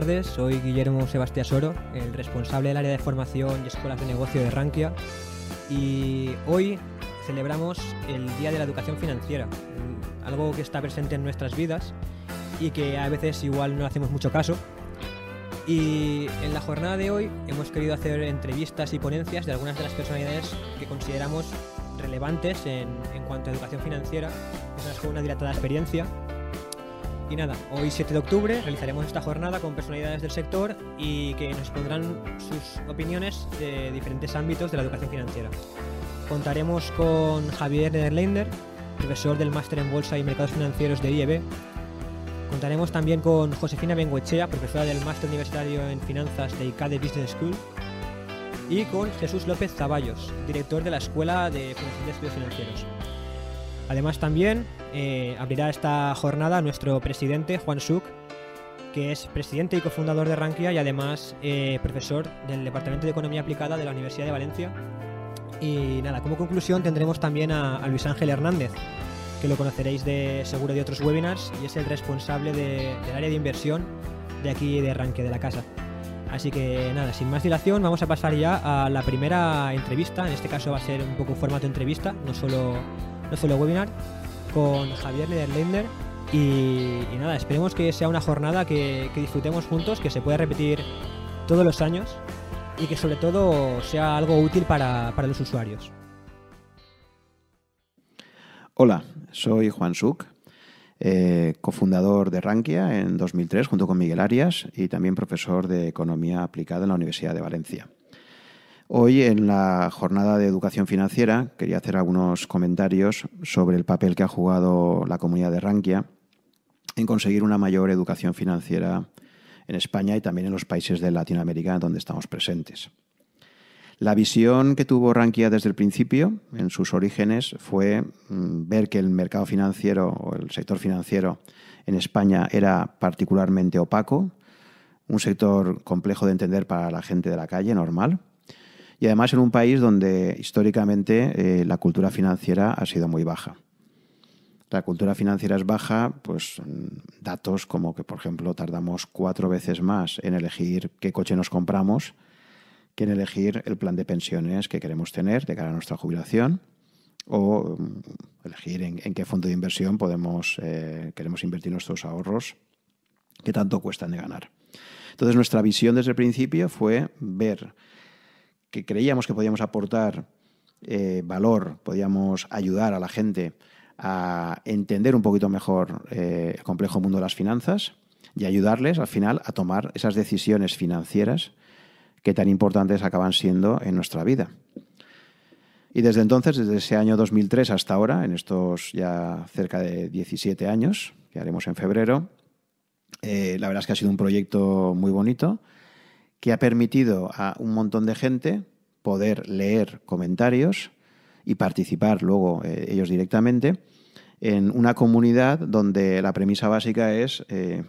tardes. Soy Guillermo Sebastián Soro, el responsable del área de formación y escuelas de negocio de Rankia. Y hoy celebramos el Día de la Educación Financiera, algo que está presente en nuestras vidas y que a veces igual no hacemos mucho caso. Y en la jornada de hoy hemos querido hacer entrevistas y ponencias de algunas de las personalidades que consideramos relevantes en, en cuanto a educación financiera, personas con una dilatada experiencia y nada, hoy 7 de octubre realizaremos esta jornada con personalidades del sector y que nos pondrán sus opiniones de diferentes ámbitos de la educación financiera. Contaremos con Javier Nederländer, profesor del Máster en Bolsa y Mercados Financieros de IEB. Contaremos también con Josefina Benguechea, profesora del Máster Universitario en Finanzas de ICADE Business School. Y con Jesús López Zaballos, director de la Escuela de Fundación de Estudios Financieros. Además también eh, abrirá esta jornada nuestro presidente Juan Suk, que es presidente y cofundador de Rankia y además eh, profesor del Departamento de Economía Aplicada de la Universidad de Valencia. Y nada, como conclusión tendremos también a, Luis Ángel Hernández, que lo conoceréis de seguro de otros webinars y es el responsable del área de inversión de aquí de Rankia, de la casa. Así que nada, sin más dilación, vamos a pasar ya a la primera entrevista. En este caso va a ser un poco un formato entrevista, no solo no solo webinar, con Javier Lederlender. Y, nada, esperemos que sea una jornada que, disfrutemos juntos, que se pueda repetir todos los años y que sobre todo sea algo útil para, los usuarios. Hola, soy Juan Suk, eh, cofundador de Rankia en 2003 junto con Miguel Arias y también profesor de Economía Aplicada en la Universidad de Valencia. Hoy en la jornada de educación financiera quería hacer algunos comentarios sobre el papel que ha jugado la comunidad de Rankia en conseguir una mayor educación financiera en España y también en los países de Latinoamérica donde estamos presentes. La visión que tuvo Rankia desde el principio, en sus orígenes, fue mm, ver que el mercado financiero o el sector financiero en España era particularmente opaco, un sector complejo de entender para la gente de la calle normal, y además en un país donde históricamente eh, la cultura financiera ha sido muy baja. La cultura financiera es baja, pues datos como que, por ejemplo, tardamos cuatro veces más en elegir qué coche nos compramos que en elegir el plan de pensiones que queremos tener de cara a nuestra jubilación o mm, elegir en, qué fondo de inversión podemos, eh, queremos invertir nuestros ahorros que tanto cuestan de ganar. Entonces nuestra visión desde el principio fue ver que creíamos que podíamos aportar eh, valor, podíamos ayudar a la gente a entender un poquito mejor eh, el complejo mundo de las finanzas y ayudarles al final a tomar esas decisiones financieras que tan importantes acaban siendo en nuestra vida. Y desde entonces, desde ese año 2003 hasta ahora, en estos ya cerca de 17 años, que haremos en febrero, eh, la verdad es que ha sido un proyecto muy bonito que ha permitido a un montón de gente poder leer comentarios y participar luego eh, ellos directamente en una comunidad donde la premisa básica es eh,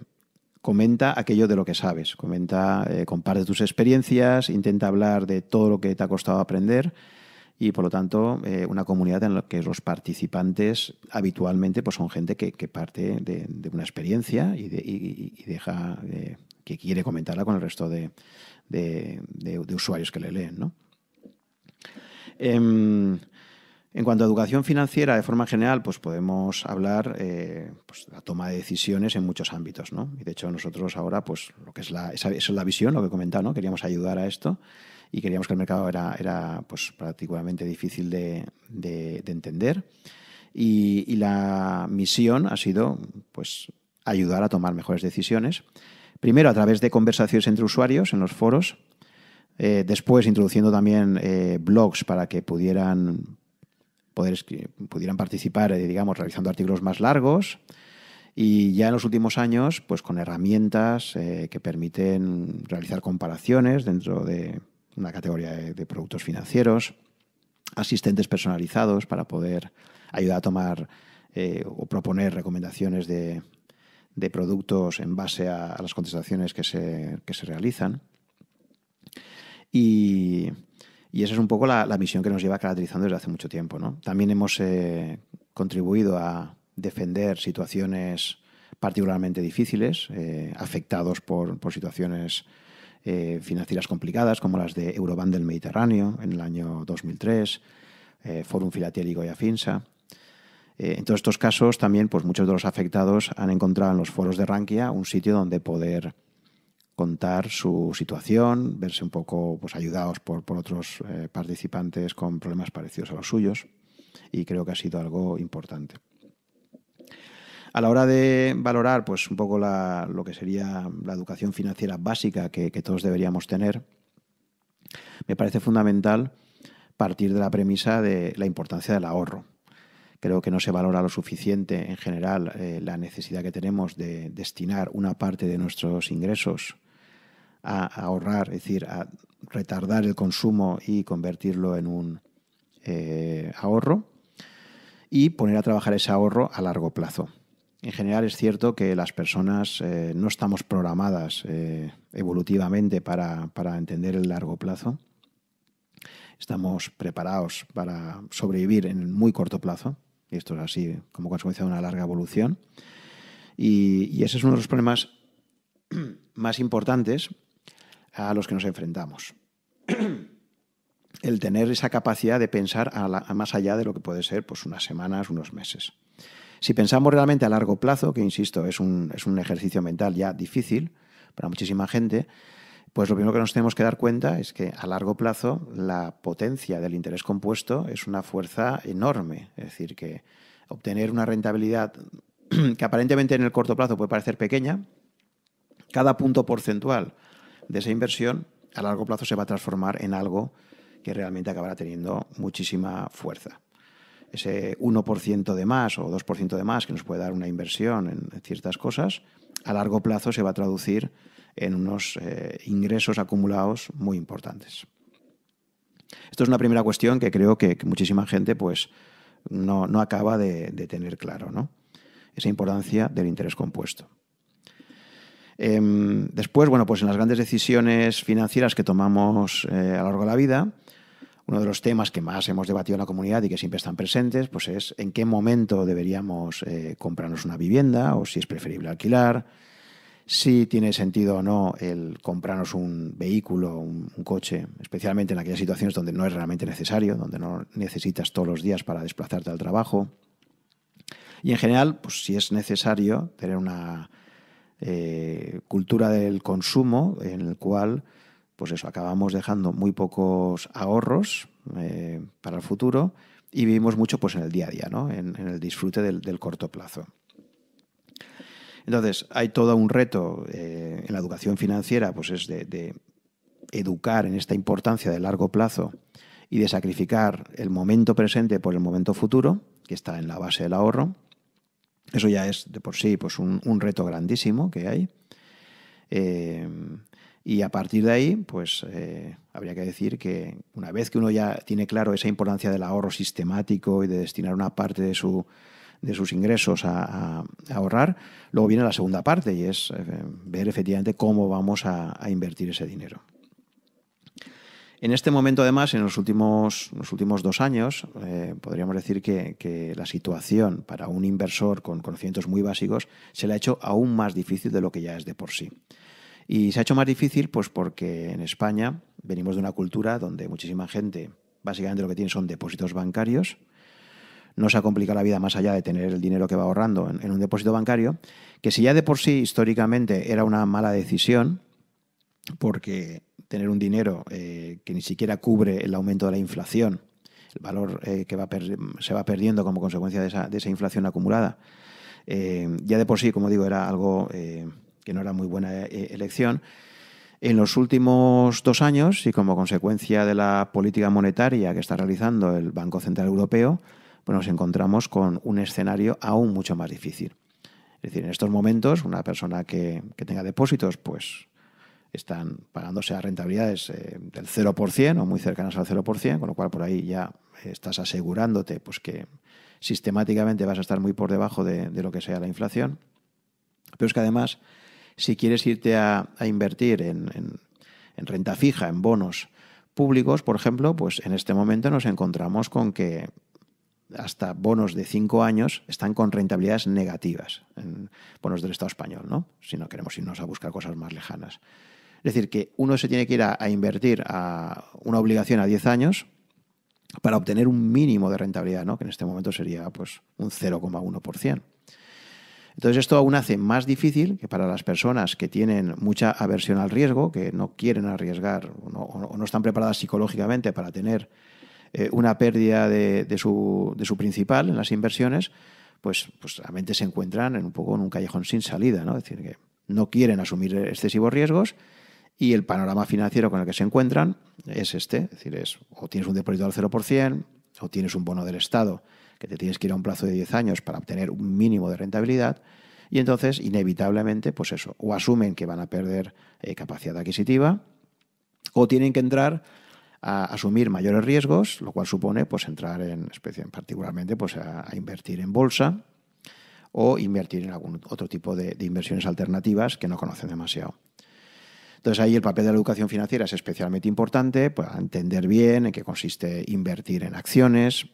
comenta aquello de lo que sabes, comenta, eh, comparte tus experiencias, intenta hablar de todo lo que te ha costado aprender y por lo tanto una comunidad en la que los participantes habitualmente pues son gente que, parte de, una experiencia y, y deja que quiere comentarla con el resto de, usuarios que le leen. ¿no? Em, en cuanto a educación financiera, de forma general, pues podemos hablar eh, pues, de la toma de decisiones en muchos ámbitos, ¿no? Y de hecho nosotros ahora, pues lo que es la, esa, es la visión, lo que he comentado, ¿no? Queríamos ayudar a esto y queríamos que el mercado era, era pues, prácticamente difícil de, entender. Y, y, la misión ha sido pues, ayudar a tomar mejores decisiones Primero a través de conversaciones entre usuarios en los foros, eh, después introduciendo también eh, blogs para que pudieran, poder, pudieran participar, eh, digamos, realizando artículos más largos. Y ya en los últimos años, pues con herramientas que permiten realizar comparaciones dentro de una categoría de, productos financieros, asistentes personalizados para poder ayudar a tomar o proponer recomendaciones de, de productos en base a, las contestaciones que se, se realizan. Y, esa es un poco la, misión que nos lleva caracterizando desde hace mucho tiempo. También hemos eh, contribuido a defender situaciones particularmente difíciles, afectados por, situaciones financieras complicadas como las de Euroband del Mediterráneo en el año 2003, Forum Filatélico y Afinsa. En todos estos casos también pues muchos de los afectados han encontrado en los foros de Rankia un sitio donde poder contar su situación, verse un poco pues, ayudados por, otros eh, participantes con problemas parecidos a los suyos y creo que ha sido algo importante. A la hora de valorar pues, un poco lo que sería la educación financiera básica que, todos deberíamos tener, me parece fundamental partir de la premisa de la importancia del ahorro. Creo que no se valora lo suficiente en general eh, la necesidad que tenemos de destinar una parte de nuestros ingresos a, ahorrar, es decir, a retardar el consumo y convertirlo en un eh, ahorro y poner a trabajar ese ahorro a largo plazo. En general es cierto que las personas eh, no estamos programadas evolutivamente para, para, entender el largo plazo. Estamos preparados para sobrevivir en muy corto plazo, y esto es así como consecuencia de una larga evolución. Y, ese es uno de los problemas más importantes a los que nos enfrentamos. El tener esa capacidad de pensar a, más allá de lo que puede ser pues, unas semanas, unos meses. Si pensamos realmente a largo plazo, que insisto, es un, es un ejercicio mental ya difícil para muchísima gente, pues lo primero que nos tenemos que dar cuenta es que a largo plazo la potencia del interés compuesto es una fuerza enorme. Es decir, que obtener una rentabilidad que aparentemente en el corto plazo puede parecer pequeña, cada punto porcentual de esa inversión a largo plazo se va a transformar en algo que realmente acabará teniendo muchísima fuerza. Ese 1% de más o 2% de más que nos puede dar una inversión en ciertas cosas, a largo plazo se va a traducir en unos eh, ingresos acumulados muy importantes. Esto es una primera cuestión que creo que, muchísima gente pues, no, acaba de, de tener claro, ¿no? esa importancia del interés compuesto. Em, después, bueno, pues en las grandes decisiones financieras que tomamos eh, a lo largo de la vida, uno de los temas que más hemos debatido en la comunidad y que siempre están presentes, pues es en qué momento deberíamos eh, comprarnos una vivienda o si es preferible alquilar, si tiene sentido o no el comprarnos un vehículo, un, coche, especialmente en aquellas situaciones donde no es realmente necesario, donde no necesitas todos los días para desplazarte al trabajo. Y en general, pues si es necesario tener una eh, cultura del consumo en el cual pues eso, acabamos dejando muy pocos ahorros eh, para el futuro y vivimos mucho pues, en el día a día, ¿no? en, el disfrute del, corto plazo. Entonces, hay todo un reto eh, en la educación financiera, pues es de, educar en esta importancia de largo plazo y de sacrificar el momento presente por el momento futuro, que está en la base del ahorro. Eso ya es de por sí pues un, reto grandísimo que hay. Eh, y a partir de ahí, pues eh, habría que decir que una vez que uno ya tiene claro esa importancia del ahorro sistemático y de destinar una parte de, su, de sus ingresos a, ahorrar, luego viene la segunda parte y es eh, ver efectivamente cómo vamos a invertir ese dinero. En este momento, además, en los últimos, los últimos dos años, eh, podríamos decir que, la situación para un inversor con conocimientos muy básicos se le ha hecho aún más difícil de lo que ya es de por sí. Y se ha hecho más difícil pues porque en España venimos de una cultura donde muchísima gente básicamente lo que tiene son depósitos bancarios. No se ha complicado la vida más allá de tener el dinero que va ahorrando en un depósito bancario, que si ya de por sí históricamente era una mala decisión, porque tener un dinero eh, que ni siquiera cubre el aumento de la inflación, el valor eh, que va se va perdiendo como consecuencia de esa, inflación acumulada, eh, ya de por sí, como digo, era algo que no era muy buena elección. En los últimos dos años, y como consecuencia de la política monetaria que está realizando el Banco Central Europeo, pues nos encontramos con un escenario aún mucho más difícil. Es decir, en estos momentos, una persona que, que tenga depósitos, pues están pagándose a rentabilidades eh, del 0% o muy cercanas al 0%, con lo cual por ahí ya estás asegurándote pues, que sistemáticamente vas a estar muy por debajo de, lo que sea la inflación. Pero es que además, si quieres irte a, invertir en, renta fija, en bonos públicos, por ejemplo, pues en este momento nos encontramos con que hasta bonos de cinco años están con rentabilidades negativas, en bonos del Estado español, ¿no? si no queremos irnos a buscar cosas más lejanas. Es decir, que uno se tiene que ir a, invertir a una obligación a 10 años para obtener un mínimo de rentabilidad, ¿no? que en este momento sería pues, un 0,1%. Entonces esto aún hace más difícil que para las personas que tienen mucha aversión al riesgo, que no quieren arriesgar o no, están preparadas psicológicamente para tener eh, una pérdida de, su, principal en las inversiones, pues, pues realmente se encuentran en un poco en un callejón sin salida, ¿no? Es decir, que no quieren asumir excesivos riesgos y el panorama financiero con el que se encuentran es este, es decir, es o tienes un depósito al 0%, o tienes un bono del Estado que te tienes que ir a un plazo de 10 años para obtener un mínimo de rentabilidad, y entonces inevitablemente, pues eso, o asumen que van a perder eh, capacidad adquisitiva, o tienen que entrar a asumir mayores riesgos, lo cual supone pues entrar en, particularmente pues a, invertir en bolsa o invertir en algún otro tipo de, inversiones alternativas que no conocen demasiado. Entonces ahí el papel de la educación financiera es especialmente importante para entender bien en qué consiste invertir en acciones,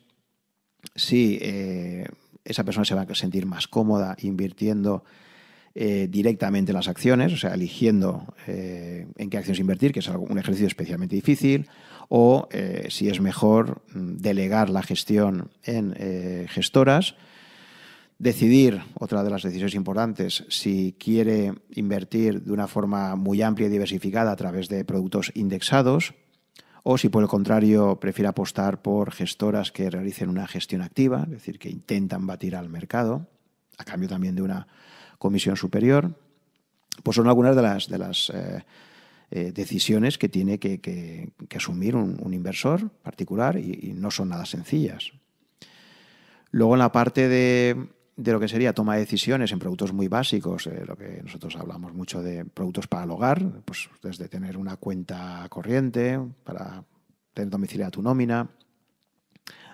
si eh, esa persona se va a sentir más cómoda invirtiendo eh, directamente en las acciones, o sea, eligiendo eh, en qué acciones invertir, que es un ejercicio especialmente difícil, o eh, si es mejor mm, delegar la gestión en gestoras, decidir, otra de las decisiones importantes, si quiere invertir de una forma muy amplia y diversificada a través de productos indexados, o si por el contrario prefiere apostar por gestoras que realicen una gestión activa, es decir, que intentan batir al mercado, a cambio también de una comisión superior, pues son algunas de las, de las eh, eh, decisiones que tiene que, asumir un, inversor particular y, no son nada sencillas. Luego en la parte de, lo que sería toma de decisiones en productos muy básicos, eh, lo que nosotros hablamos mucho de productos para el hogar, pues desde tener una cuenta corriente para tener domiciliada tu nómina,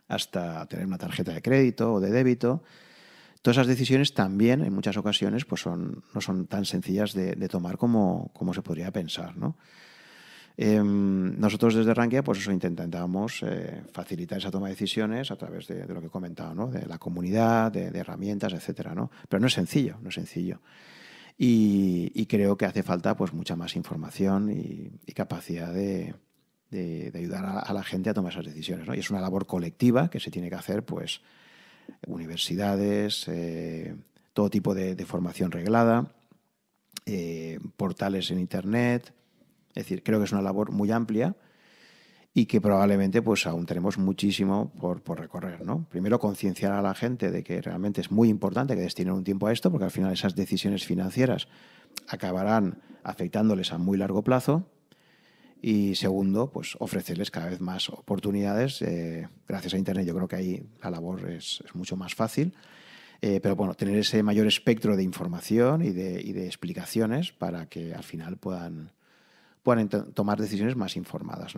hasta tener una tarjeta de crédito o de débito, Todas esas decisiones también, en muchas ocasiones, pues son, no son tan sencillas de, tomar como, como, se podría pensar. ¿no? Em, nosotros desde Rankia, pues eso intentábamos eh, facilitar esa toma de decisiones a través de, lo que he comentado, ¿no? de la comunidad, de, herramientas, etcétera, ¿no? Pero no es sencillo, no es sencillo. Y, creo que hace falta pues mucha más información y, capacidad de, ayudar a, a, la gente a tomar esas decisiones. ¿no? Y es una labor colectiva que se tiene que hacer pues universidades, eh, todo tipo de, formación reglada, eh, portales en Internet. Es decir, creo que es una labor muy amplia y que probablemente pues aún tenemos muchísimo por, recorrer. ¿no? Primero, concienciar a la gente de que realmente es muy importante que destinen un tiempo a esto, porque al final esas decisiones financieras acabarán afectándoles a muy largo plazo y segundo, pues ofrecerles cada vez más oportunidades. Eh, gracias a Internet yo creo que ahí la labor es, mucho más fácil. Eh, pero bueno, tener ese mayor espectro de información y de, explicaciones para que al final puedan, puedan tomar decisiones más informadas.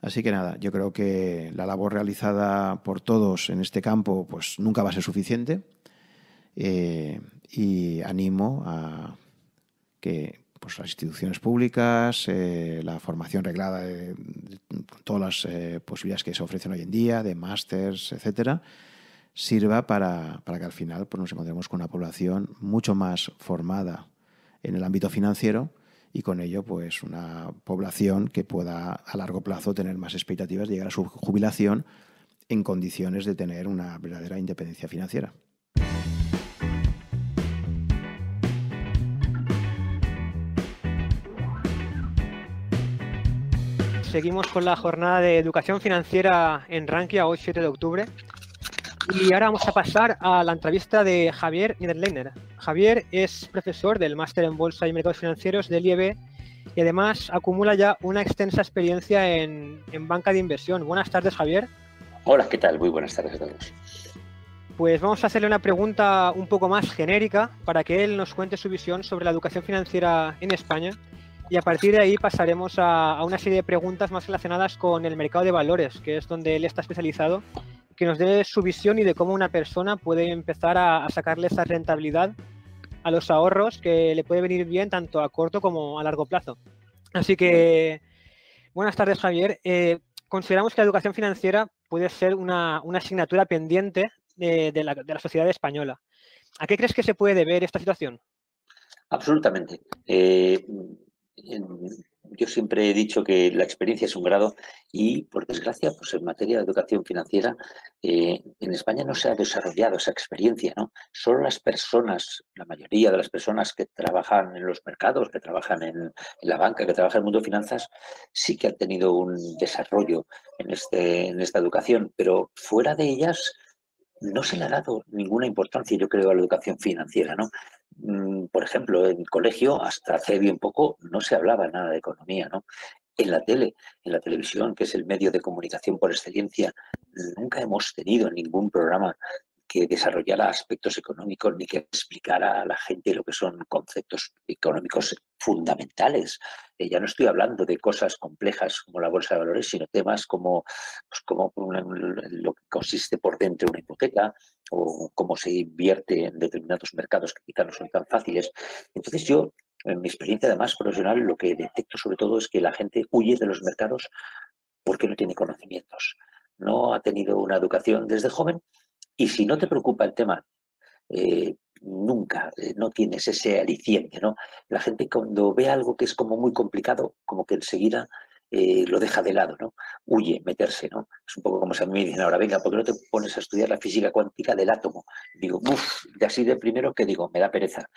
Así que nada, yo creo que la labor realizada por todos en este campo pues nunca va a ser suficiente eh, y animo a que pues, las instituciones públicas, eh, la formación reglada de, todas las eh, posibilidades que se ofrecen hoy en día, de másters, etcétera, sirva para, que al final pues, nos encontremos con una población mucho más formada en el ámbito financiero y con ello pues una población que pueda a largo plazo tener más expectativas de llegar a su jubilación en condiciones de tener una verdadera independencia financiera. Seguimos con la jornada de educación financiera en Rankia hoy 7 de octubre. Y ahora vamos a pasar a la entrevista de Javier Niederleiner. Javier es profesor del máster en Bolsa y Mercados Financieros del IEB y además acumula ya una extensa experiencia en, en banca de inversión. Buenas tardes, Javier. Hola, ¿qué tal? Muy buenas tardes a todos. Pues vamos a hacerle una pregunta un poco más genérica para que él nos cuente su visión sobre la educación financiera en España y a partir de ahí pasaremos a, una serie de preguntas más relacionadas con el mercado de valores, que es donde él está especializado, que nos dé su visión y de cómo una persona puede empezar a, sacarle esa rentabilidad a los ahorros que le puede venir bien tanto a corto como a largo plazo. Así que, buenas tardes Javier. Eh, consideramos que la educación financiera puede ser una, asignatura pendiente de, la, de, la, sociedad española. ¿A qué crees que se puede deber esta situación? Absolutamente. Eh, yo siempre he dicho que la experiencia es un grado y, por desgracia, pues en materia de educación financiera, eh, en España no se ha desarrollado esa experiencia, ¿no? Solo las personas, la mayoría de las personas que trabajan en los mercados, que trabajan en, la banca, que trabajan en el mundo de finanzas, sí que han tenido un desarrollo en, este, en esta educación, pero fuera de ellas no se le ha dado ninguna importancia, yo creo, a la educación financiera, ¿no? Mm, por ejemplo, en colegio, hasta hace bien poco, no se hablaba nada de economía, ¿no? En la tele, en la televisión, que es el medio de comunicación por excelencia, nunca hemos tenido ningún programa que desarrollara aspectos económicos ni que explicara a la gente lo que son conceptos económicos fundamentales. Eh, ya no estoy hablando de cosas complejas como la bolsa de valores, sino temas como, pues, como lo que consiste por dentro una hipoteca o cómo se invierte en determinados mercados que quizás no son tan fáciles. Entonces yo, en mi experiencia además profesional, lo que detecto sobre todo es que la gente huye de los mercados porque no tiene conocimientos. No ha tenido una educación desde joven y si no te preocupa el tema, eh, nunca, eh, no tienes ese aliciente, ¿no? La gente cuando ve algo que es como muy complicado, como que enseguida eh, lo deja de lado, ¿no? Huye, meterse, ¿no? Es un poco como si a mí me dicen ahora, venga, ¿por qué no te pones a estudiar la física cuántica del átomo? Digo, uff, de así de primero que digo, me da pereza.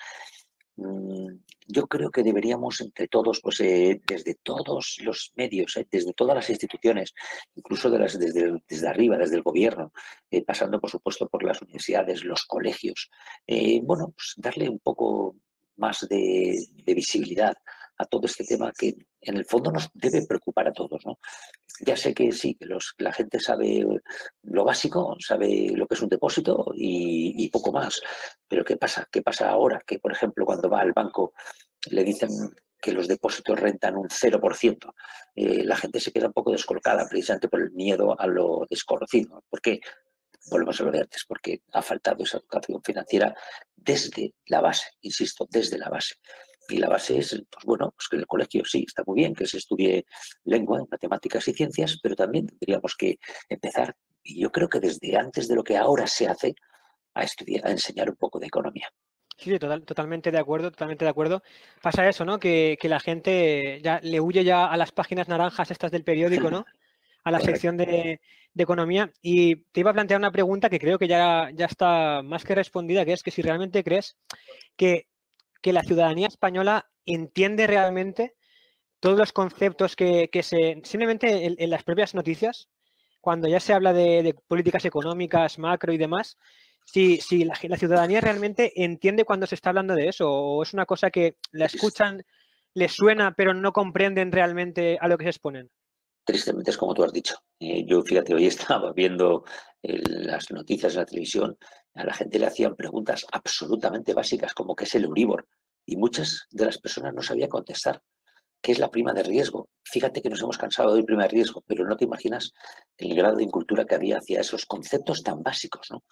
Mm, yo creo que deberíamos entre todos, pues eh, desde todos los medios, eh, desde todas las instituciones, incluso de las, desde, arriba, desde el gobierno, eh, pasando por supuesto por las universidades, los colegios, bueno, pues darle un poco más de visibilidad a todo este tema que en el fondo nos debe preocupar a todos. ¿no? Ya sé que sí, que los, la gente sabe lo básico, sabe lo que es un depósito y, poco más. Pero ¿qué pasa? ¿Qué pasa ahora? Que, por ejemplo, cuando va al banco le dicen que los depósitos rentan un 0%, eh, la gente se queda un poco descolocada precisamente por el miedo a lo desconocido. ¿Por qué? Volvemos a lo de antes, porque ha faltado esa educación financiera desde la base, insisto, desde la base. Y la base es, pues bueno, pues que en el colegio sí, está muy bien que se estudie lengua, matemáticas y ciencias, pero también tendríamos que empezar, y yo creo que desde antes de lo que ahora se hace, a estudiar, a enseñar un poco de economía. Sí, total, totalmente de acuerdo, totalmente de acuerdo. Pasa eso, ¿no? Que, la gente ya le huye ya a las páginas naranjas estas del periódico, ¿no? A la sección de, economía. Y te iba a plantear una pregunta que creo que ya, ya está más que respondida, que es que si realmente crees que que la ciudadanía española entiende realmente todos los conceptos que, se, simplemente en, las propias noticias, cuando ya se habla de, políticas económicas, macro y demás, si, si la, ciudadanía realmente entiende cuando se está hablando de eso, o es una cosa que la escuchan, les suena, pero no comprenden realmente a lo que se exponen. Tristemente es como tú has dicho. Eh, yo, fíjate, hoy estaba viendo las noticias en la televisión a la gente le hacían preguntas absolutamente básicas, como qué es el Euribor, y muchas de las personas no sabían contestar. ¿Qué es la prima de riesgo? Fíjate que nos hemos cansado de prima de riesgo, pero no te imaginas el grado de incultura que había hacia esos conceptos tan básicos, ¿no?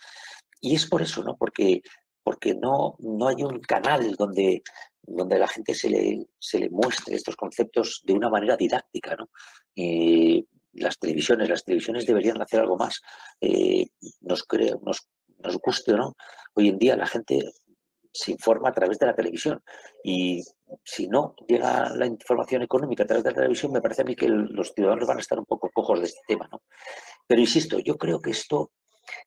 Y es por eso, ¿no? Porque, porque no, no hay un canal donde, donde la gente se le, se le muestre estos conceptos de una manera didáctica, ¿no? Eh, las televisiones, las televisiones deberían hacer algo más. Eh, nos, creo, nos nos guste o no, hoy en día la gente se informa a través de la televisión y si no llega la información económica a través de la televisión, me parece a mí que los ciudadanos van a estar un poco cojos de este tema, ¿no? Pero insisto, yo creo que esto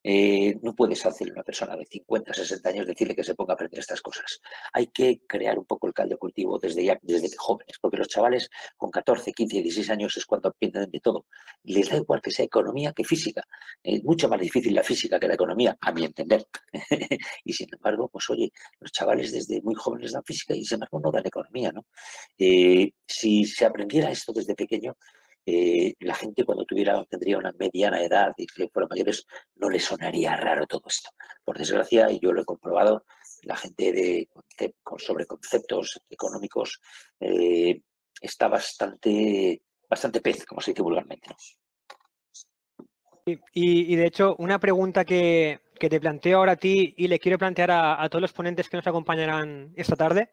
eh, no puedes hacerle a una persona de 50, 60 años decirle que se ponga a aprender estas cosas. Hay que crear un poco el caldo cultivo desde ya, desde jóvenes, porque los chavales con 14, 15, 16 años es cuando aprenden de todo. Les da igual que sea economía que física. Es mucho más difícil la física que la economía, a mi entender. y sin embargo, pues oye, los chavales desde muy jóvenes dan física y sin embargo no dan economía, ¿no? Eh, si se aprendiera esto desde pequeño, eh, la gente cuando tuviera, tendría una mediana edad y que fueran mayores, no le sonaría raro todo esto. Por desgracia, y yo lo he comprobado, la gente de, sobre conceptos económicos eh, está bastante, bastante pez, como se dice vulgarmente. Y, de hecho, una pregunta que, te planteo ahora a ti y le quiero plantear a todos los ponentes que nos acompañarán esta tarde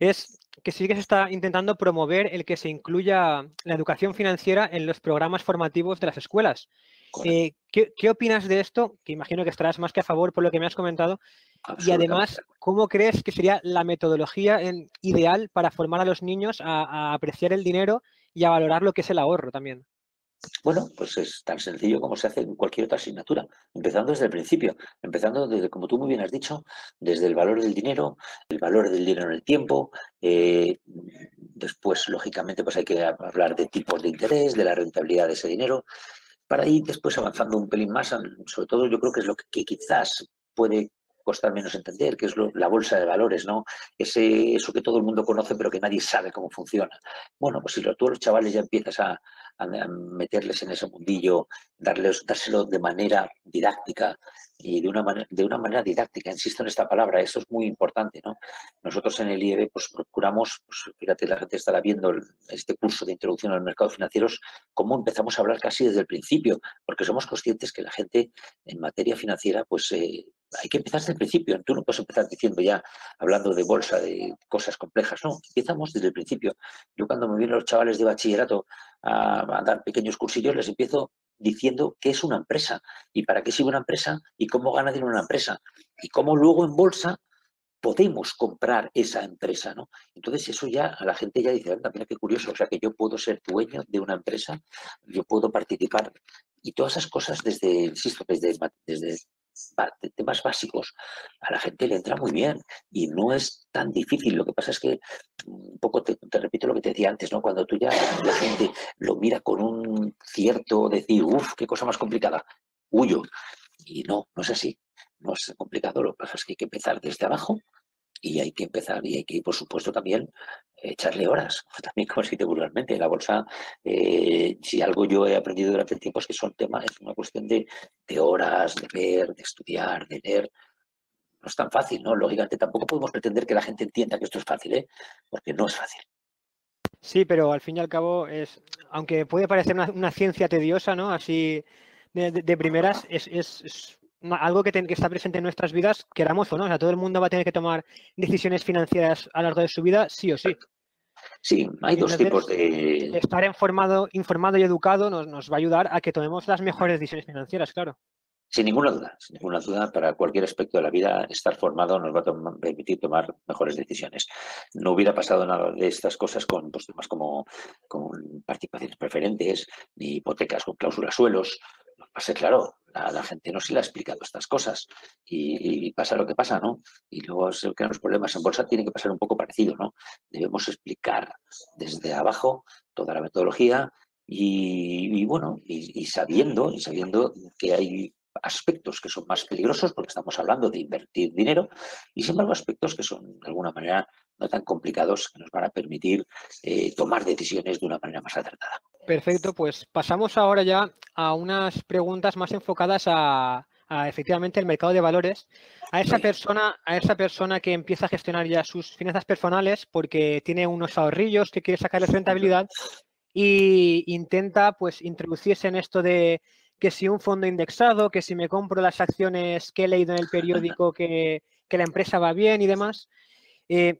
es que sí que se está intentando promover el que se incluya la educación financiera en los programas formativos de las escuelas. Eh, ¿qué, opinas de esto? Que imagino que estarás más que a favor por lo que me has comentado. Y además, ¿cómo crees que sería la metodología ideal para formar a los niños a apreciar el dinero y a valorar lo que es el ahorro también? Bueno, pues es tan sencillo como se hace en cualquier otra asignatura, empezando desde el principio, empezando desde, como tú muy bien has dicho, desde el valor del dinero, el valor del dinero en el tiempo, eh, después, lógicamente, pues hay que hablar de tipos de interés, de la rentabilidad de ese dinero, para ir después avanzando un pelín más, sobre todo yo creo que es lo que, quizás puede costar menos entender, que es la bolsa de valores, ¿no? Ese, eso que todo el mundo conoce pero que nadie sabe cómo funciona. Bueno, pues si tú a los chavales ya empiezas a, a, meterles en ese mundillo, darles, dárselo de manera didáctica y de una, manera, de una manera didáctica, insisto en esta palabra, eso es muy importante. ¿no? Nosotros en el IEB pues, procuramos, pues, fíjate, la gente estará viendo este curso de introducción a los mercados financieros, cómo empezamos a hablar casi desde el principio, porque somos conscientes que la gente en materia financiera pues eh, hay que empezar desde el principio. Tú no puedes empezar diciendo ya, hablando de bolsa, de cosas complejas. No, empezamos desde el principio. Yo cuando me vienen los chavales de bachillerato a, dar pequeños cursillos, les empiezo diciendo qué es una empresa y para qué sirve una empresa y cómo gana dinero una empresa y cómo luego en bolsa podemos comprar esa empresa, ¿no? Entonces eso ya a la gente ya dice, mira qué curioso, o sea que yo puedo ser dueño de una empresa, yo puedo participar y todas esas cosas desde, insisto, desde, desde temas básicos, a la gente le entra muy bien y no es tan difícil. Lo que pasa es que, un poco te, repito lo que te decía antes, ¿no? Cuando tú ya la gente lo mira con un cierto decir, uff, qué cosa más complicada, huyo. Y no, no es así. No es complicado, lo que pasa es que hay que empezar desde abajo y hay que empezar y hay que, por supuesto, también echarle horas, también como se dice vulgarmente. La bolsa, eh, si algo yo he aprendido durante el tiempo es que son temas, es una cuestión de, horas, de ver, de estudiar, de leer. No es tan fácil, ¿no? Lógicamente tampoco podemos pretender que la gente entienda que esto es fácil, ¿eh? Porque no es fácil. Sí, pero al fin y al cabo es, aunque puede parecer una, ciencia tediosa, ¿no? Así de, primeras, es, es algo que, que, está presente en nuestras vidas, queramos o no. O sea, todo el mundo va a tener que tomar decisiones financieras a lo largo de su vida, sí o sí. Sí, hay dos tipos de... Estar informado, informado y educado nos, nos va a ayudar a que tomemos las mejores decisiones financieras, claro. Sin ninguna duda, sin ninguna duda, para cualquier aspecto de la vida, estar formado nos va a permitir tomar mejores decisiones. No hubiera pasado nada de estas cosas con pues, temas como con participaciones preferentes, ni hipotecas con cláusulas suelos. Lo pasa claro, a la gente no se le ha explicado estas cosas y, pasa lo que pasa, ¿no? Y luego se crean los problemas en bolsa, tiene que pasar un poco parecido, ¿no? Debemos explicar desde abajo toda la metodología y, bueno, y, sabiendo, y sabiendo que hay aspectos que son más peligrosos porque estamos hablando de invertir dinero y sin embargo aspectos que son de alguna manera no tan complicados que nos van a permitir eh, tomar decisiones de una manera más acertada. Perfecto, pues pasamos ahora ya a unas preguntas más enfocadas a, efectivamente el mercado de valores, a esa persona, a esa persona que empieza a gestionar ya sus finanzas personales porque tiene unos ahorrillos que quiere sacarles rentabilidad y intenta pues introducirse en esto de que si un fondo indexado, que si me compro las acciones que he leído en el periódico que, la empresa va bien y demás. Eh,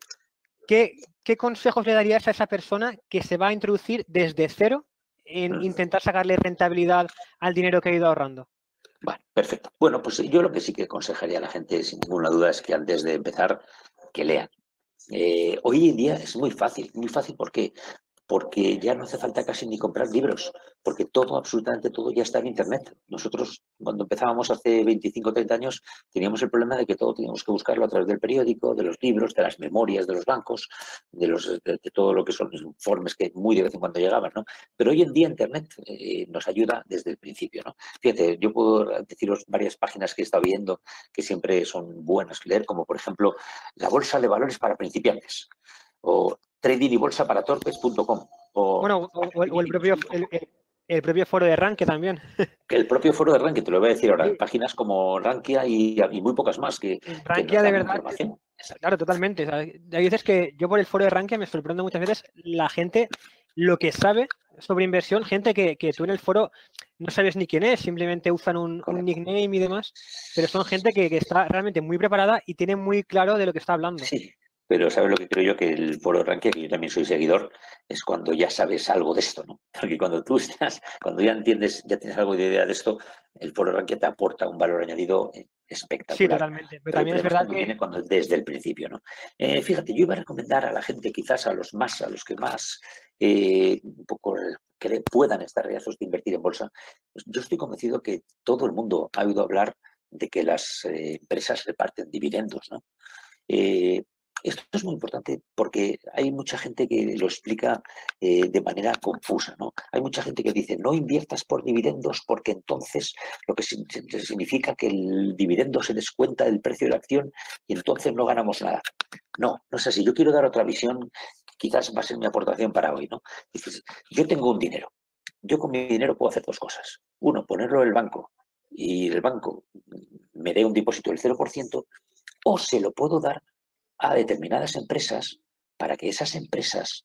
¿qué, consejos le darías a esa persona que se va a introducir desde cero en intentar sacarle rentabilidad al dinero que ha ido ahorrando? Bueno, perfecto. Bueno, pues yo lo que sí que aconsejaría a la gente, sin ninguna duda, es que antes de empezar, que lean. Eh, hoy en día es muy fácil, muy fácil. ¿Por qué? Porque ya no hace falta casi ni comprar libros, porque todo, absolutamente todo ya está en Internet. Nosotros, cuando empezábamos hace 25 o 30 años, teníamos el problema de que todo teníamos que buscarlo a través del periódico, de los libros, de las memorias de los bancos, de, los, de, todo lo que son informes que muy de vez en cuando llegaban, ¿no? Pero hoy en día Internet eh, nos ayuda desde el principio, ¿no? Fíjate, yo puedo deciros varias páginas que he estado viendo que siempre son buenas leer, como por ejemplo la Bolsa de Valores para Principiantes o trading y bolsa para torpes.com. O, bueno, o, el, propio, el, propio foro de Rankia también. El propio foro de Rankia, te lo voy a decir ahora. Páginas como Rankia y, muy pocas más que. Rankia de verdad. Claro, totalmente. hay veces que yo por el foro de Rankia me sorprendo muchas veces la gente lo que sabe sobre inversión, gente que, tú en el foro no sabes ni quién es, simplemente usan un, nickname y demás, pero son gente que, que, está realmente muy preparada y tiene muy claro de lo que está hablando. Sí, pero ¿sabes lo que creo yo? Que el foro ranking, que yo también soy seguidor, es cuando ya sabes algo de esto, ¿no? Porque cuando tú estás, cuando ya entiendes, ya tienes algo de idea de esto, el foro ranking te aporta un valor añadido eh, espectacular. Sí, totalmente. Pero, también es verdad que... Viene cuando, desde el principio, ¿no? Eh, fíjate, yo iba a recomendar a la gente, quizás a los más, a los que más eh, un poco que puedan estar reazos de invertir en bolsa, pues yo estoy convencido que todo el mundo ha oído hablar de que las empresas reparten dividendos, ¿no? Esto es muy importante porque hay mucha gente que lo explica eh, de manera confusa. ¿no? Hay mucha gente que dice no inviertas por dividendos porque entonces lo que significa que el dividendo se descuenta del precio de la acción y entonces no ganamos nada. No, no es así. Yo quiero dar otra visión, quizás va a ser mi aportación para hoy. ¿no? yo tengo un dinero. Yo con mi dinero puedo hacer dos cosas. Uno, ponerlo en el banco y el banco me dé un depósito del 0%, o se lo puedo dar a determinadas empresas para que esas empresas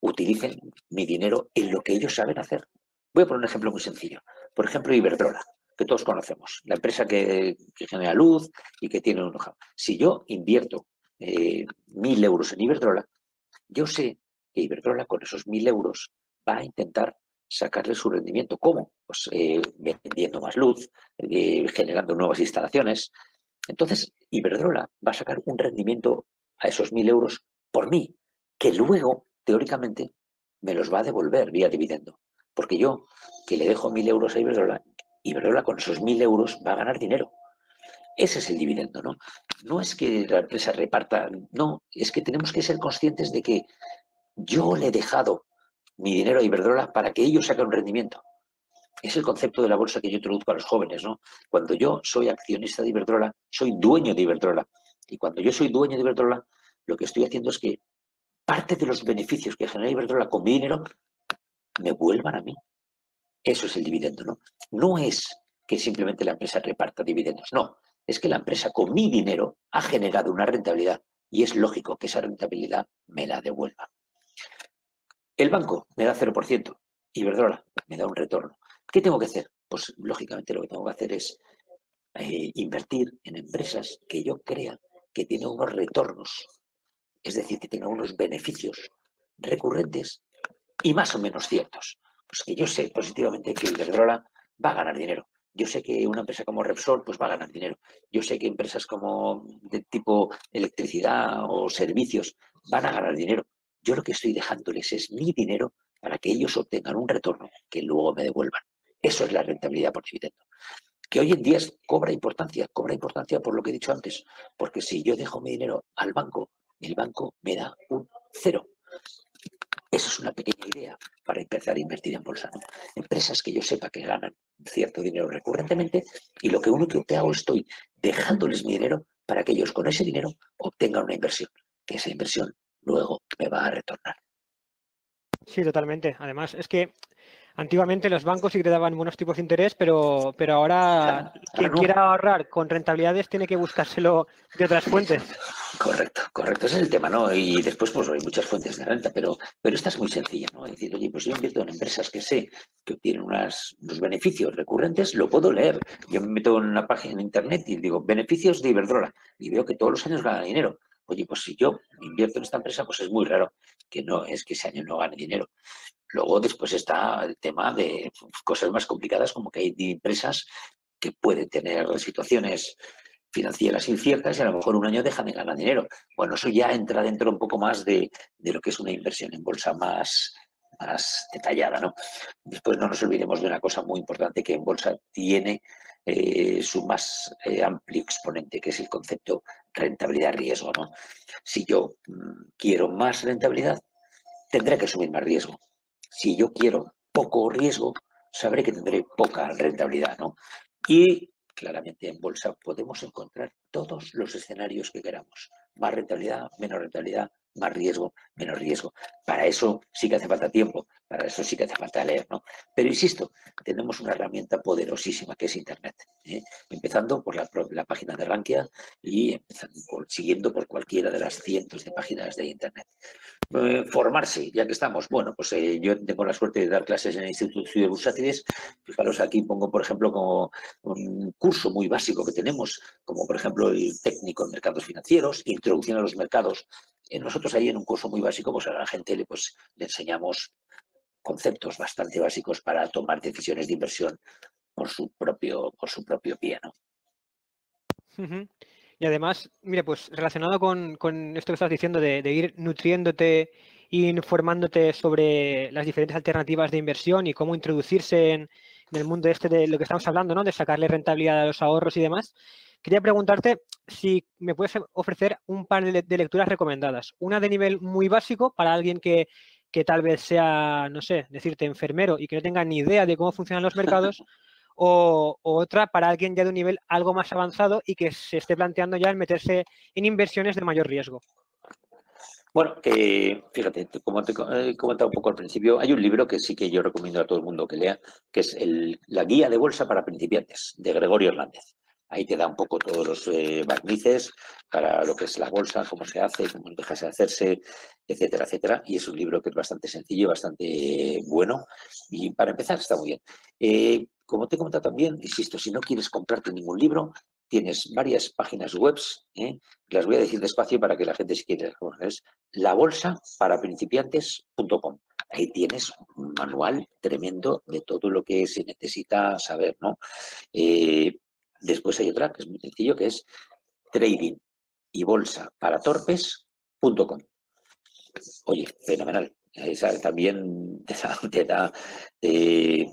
utilicen mi dinero en lo que ellos saben hacer. Voy a poner un ejemplo muy sencillo. Por ejemplo, Iberdrola, que todos conocemos, la empresa que, genera luz y que tiene un Si yo invierto eh, mil euros en Iberdrola, yo sé que Iberdrola con esos mil euros va a intentar sacarle su rendimiento. ¿Cómo? Pues eh, vendiendo más luz, eh, generando nuevas instalaciones, entonces, Iberdrola va a sacar un rendimiento a esos mil euros por mí, que luego, teóricamente, me los va a devolver vía dividendo. Porque yo, que le dejo mil euros a Iberdrola, Iberdrola con esos mil euros va a ganar dinero. Ese es el dividendo, ¿no? No es que la empresa reparta, no, es que tenemos que ser conscientes de que yo le he dejado mi dinero a Iberdrola para que ellos saquen un rendimiento es el concepto de la bolsa que yo introduzco a los jóvenes, ¿no? Cuando yo soy accionista de Iberdrola, soy dueño de Iberdrola. Y cuando yo soy dueño de Iberdrola, lo que estoy haciendo es que parte de los beneficios que genera Iberdrola con mi dinero me vuelvan a mí. Eso es el dividendo, ¿no? No es que simplemente la empresa reparta dividendos, no. Es que la empresa con mi dinero ha generado una rentabilidad y es lógico que esa rentabilidad me la devuelva. El banco me da 0%, Iberdrola me da un retorno. ¿Qué tengo que hacer? Pues lógicamente lo que tengo que hacer es eh, invertir en empresas que yo crea que tienen unos retornos, es decir, que tengan unos beneficios recurrentes y más o menos ciertos. Pues que yo sé positivamente que Iberdrola va a ganar dinero. Yo sé que una empresa como Repsol pues va a ganar dinero. Yo sé que empresas como de tipo electricidad o servicios van a ganar dinero. Yo lo que estoy dejándoles es mi dinero para que ellos obtengan un retorno que luego me devuelvan. Eso es la rentabilidad por dividendo. Que hoy en día cobra importancia, cobra importancia por lo que he dicho antes, porque si yo dejo mi dinero al banco, el banco me da un cero. Eso es una pequeña idea para empezar a invertir en bolsa. Empresas que yo sepa que ganan cierto dinero recurrentemente y lo que único que hago estoy dejándoles mi dinero para que ellos con ese dinero obtengan una inversión, que esa inversión luego me va a retornar. Sí, totalmente. Además, es que Antiguamente los bancos sí que te daban buenos tipos de interés, pero, pero ahora quien quiera ahorrar con rentabilidades tiene que buscárselo de otras fuentes. Correcto, correcto. Ese es el tema, ¿no? Y después, pues hay muchas fuentes de renta, pero, pero esta es muy sencilla, ¿no? Es decir, oye, pues yo invierto en empresas que sé que obtienen unas, unos beneficios recurrentes, lo puedo leer. Yo me meto en una página en internet y digo, beneficios de Iberdrola, y veo que todos los años gana dinero. Oye, pues si yo invierto en esta empresa, pues es muy raro que no es que ese año no gane dinero. Luego después está el tema de cosas más complicadas como que hay empresas que pueden tener situaciones financieras inciertas y a lo mejor un año dejan de ganar dinero. Bueno, eso ya entra dentro un poco más de, lo que es una inversión en bolsa más, más detallada, ¿no? Después no nos olvidemos de una cosa muy importante que en bolsa tiene eh, su más eh, amplio exponente, que es el concepto rentabilidad-riesgo, ¿no? Si yo mm, quiero más rentabilidad, tendré que asumir más riesgo si yo quiero poco riesgo, sabré que tendré poca rentabilidad, ¿no? Y claramente en bolsa podemos encontrar todos los escenarios que queramos. Más rentabilidad, menos rentabilidad, más riesgo, menos riesgo. Para eso sí que hace falta tiempo, para eso sí que hace falta leer, ¿no? Pero insisto, tenemos una herramienta poderosísima que es Internet. ¿eh? Empezando por la, página de Rankia y empezando siguiendo por cualquiera de las cientos de páginas de Internet. Eh, formarse, ya que estamos. Bueno, pues eh, yo tengo la suerte de dar clases en el Instituto de Bursátiles. Fijaros, aquí pongo, por ejemplo, como un curso muy básico que tenemos, como por ejemplo el técnico en mercados financieros, introducción a los mercados. nosotros ahí en un curso muy básico, pues a la gente le, pues, le enseñamos conceptos bastante básicos para tomar decisiones de inversión por su propio, por su propio pie. Y además, mire, pues relacionado con, esto que estás diciendo de, ir nutriéndote informándote sobre las diferentes alternativas de inversión y cómo introducirse en, el mundo este de lo que estamos hablando, ¿no? De sacarle rentabilidad a los ahorros y demás. Quería preguntarte si me puedes ofrecer un par de lecturas recomendadas. Una de nivel muy básico para alguien que que tal vez sea, no sé, decirte enfermero y que no tenga ni idea de cómo funcionan los mercados, o, otra para alguien ya de un nivel algo más avanzado y que se esté planteando ya el meterse en inversiones de mayor riesgo. Bueno, fíjate, como te he comentado un poco al principio, hay un libro que sí que yo recomiendo a todo el mundo que lea, que es el, La Guía de Bolsa para Principiantes, de Gregorio Hernández. Ahí te da un poco todos los eh, barnices para lo que es la bolsa, cómo se hace, cómo deja de hacerse, etcétera, etcétera. Y es un libro que es bastante sencillo, bastante bueno. Y para empezar está muy bien. Eh, como te he comentado también, insisto, si no quieres comprarte ningún libro, tienes varias páginas web, ¿eh? las voy a decir despacio para que la gente si quiere es la bolsa para principiantes.com. Ahí tienes un manual tremendo de todo lo que se necesita saber, ¿no? Eh, Después hay otra que es muy sencillo, que es trading y bolsa para torpes.com. Oye, fenomenal. Esa también te da, eh,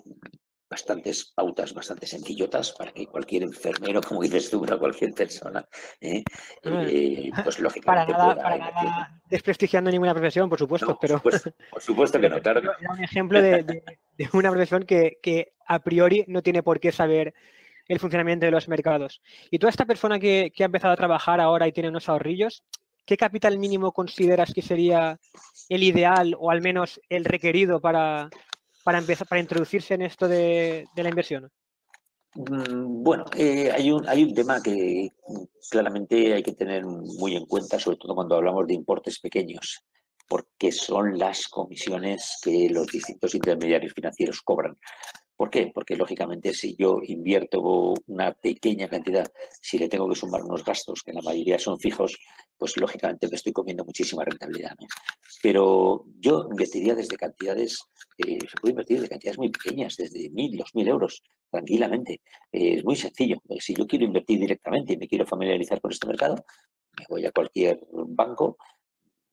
bastantes pautas, bastante sencillotas para que cualquier enfermero, como dices tú, para cualquier persona, eh, eh, pues lógicamente. Para nada, para nada desprestigiando ninguna profesión, por supuesto, pero. Por supuesto, que no, claro. Era un ejemplo de, una profesión que, que, a priori no tiene por qué saber el funcionamiento de los mercados. Y toda esta persona que, ha empezado a trabajar ahora y tiene unos ahorrillos, ¿qué capital mínimo consideras que sería el ideal o al menos el requerido para, para empezar, para introducirse en esto de, la inversión? Mm, bueno, eh, hay, un, hay un tema que claramente hay que tener muy en cuenta, sobre todo cuando hablamos de importes pequeños, porque son las comisiones que los distintos intermediarios financieros cobran. ¿Por qué? Porque lógicamente si yo invierto una pequeña cantidad, si le tengo que sumar unos gastos que la mayoría son fijos, pues lógicamente me estoy comiendo muchísima rentabilidad. Pero yo invertiría desde cantidades, eh, se puede invertir desde cantidades muy pequeñas, desde mil, dos mil euros, tranquilamente. Eh, es muy sencillo. Si yo quiero invertir directamente y me quiero familiarizar con este mercado, me voy a cualquier banco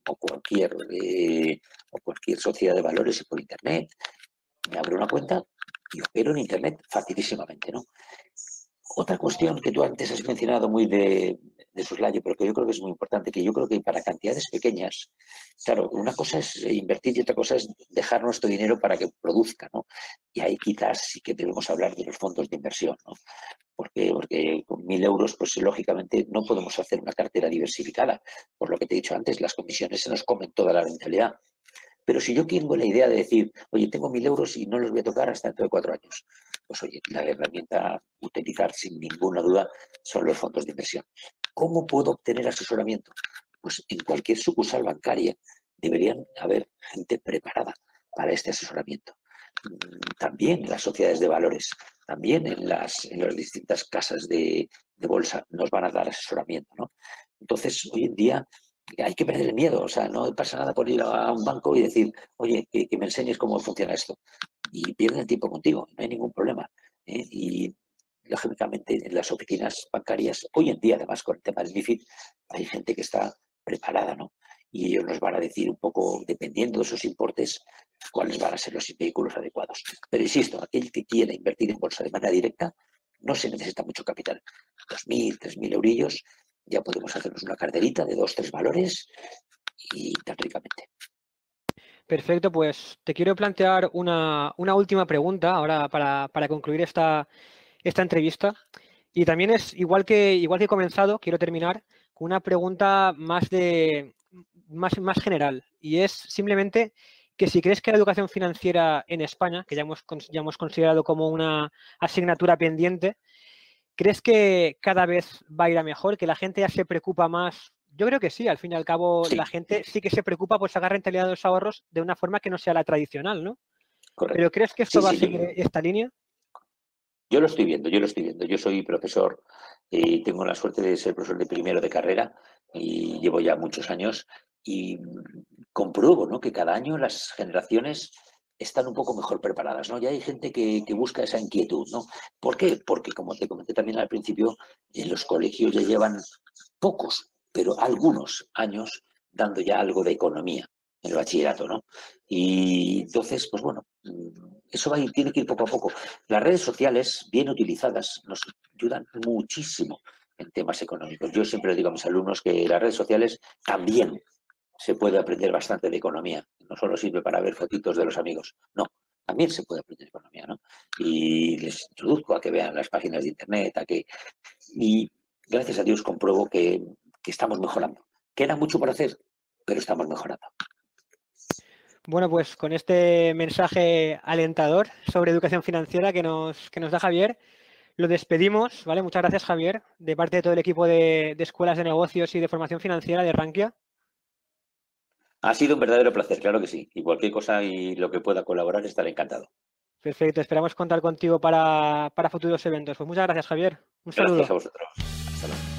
o cualquier, eh, o cualquier sociedad de valores por internet, me abro una cuenta, y opero en Internet facilísimamente, ¿no? Otra cuestión que tú antes has mencionado muy de, de soslayo, pero que yo creo que es muy importante, que yo creo que para cantidades pequeñas, claro, una cosa es invertir y otra cosa es dejar nuestro dinero para que produzca, ¿no? Y ahí quizás sí que debemos hablar de los fondos de inversión, ¿no? Porque, porque con mil euros, pues lógicamente no podemos hacer una cartera diversificada. Por lo que te he dicho antes, las comisiones se nos comen toda la rentabilidad. Pero si yo tengo la idea de decir, oye, tengo mil euros y no los voy a tocar hasta dentro de cuatro años, pues oye, la herramienta a utilizar sin ninguna duda son los fondos de inversión. ¿Cómo puedo obtener asesoramiento? Pues en cualquier sucursal bancaria deberían haber gente preparada para este asesoramiento. Mm, también en las sociedades de valores, también en las, en las distintas casas de, de bolsa nos van a dar asesoramiento. ¿no? Entonces, hoy en día hay que perder el miedo, o sea, no pasa nada por ir a un banco y decir, oye, que, me enseñes cómo funciona esto. Y pierden el tiempo contigo, no hay ningún problema. ¿eh? Y lógicamente en las oficinas bancarias, hoy en día además con el tema del MIFID, hay gente que está preparada, ¿no? Y ellos nos van a decir un poco, dependiendo de sus importes, cuáles van a ser los vehículos adecuados. Pero insisto, aquel que quiera invertir en bolsa de manera directa, no se necesita mucho capital. 2.000, 3.000 eurillos ya podemos hacernos una carterita de dos, tres valores y tan ricamente. Perfecto, pues te quiero plantear una, última pregunta ahora para, concluir esta, esta, entrevista. Y también es igual que, igual que he comenzado, quiero terminar con una pregunta más de, más, más general y es simplemente que si crees que la educación financiera en España, que ya hemos, ya hemos considerado como una asignatura pendiente, ¿crees que cada vez va a ir a mejor, que la gente ya se preocupa más? Yo creo que sí, al fin y al cabo la gente sí que se preocupa por sacar rentabilidad de los ahorros de una forma que no sea la tradicional, ¿no? ¿Pero crees que esto va a seguir esta línea? Yo lo estoy viendo, yo lo estoy viendo. Yo soy profesor y tengo la suerte de ser profesor de primero de carrera y llevo ya muchos años y compruebo ¿no? que cada año las generaciones están un poco mejor preparadas, ¿no? Ya hay gente que, busca esa inquietud, ¿no? ¿Por qué? Porque, como te comenté también al principio, en los colegios ya llevan pocos, pero algunos años dando ya algo de economía en el bachillerato, ¿no? Y entonces, pues bueno, eso va a ir, tiene que ir poco a poco. Las redes sociales, bien utilizadas, nos ayudan muchísimo en temas económicos. Yo siempre le digo a mis alumnos que las redes sociales también se puede aprender bastante de economía. No solo sirve para ver fotitos de los amigos, no, también se puede aprender economía, ¿no? Y les introduzco a que vean las páginas de internet, a que... Y gracias a Dios compruebo que, estamos mejorando. Queda mucho por hacer, pero estamos mejorando. Bueno, pues con este mensaje alentador sobre educación financiera que nos, que nos da Javier, lo despedimos, ¿vale? Muchas gracias, Javier, de parte de todo el equipo de, de escuelas de negocios y de formación financiera de Rankia. Ha sido un verdadero placer, claro que sí. Y cualquier cosa y lo que pueda colaborar estaré encantado. Perfecto, esperamos contar contigo para, para futuros eventos. Pues muchas gracias, Javier. Un saludo. Gracias a vosotros. Hasta luego.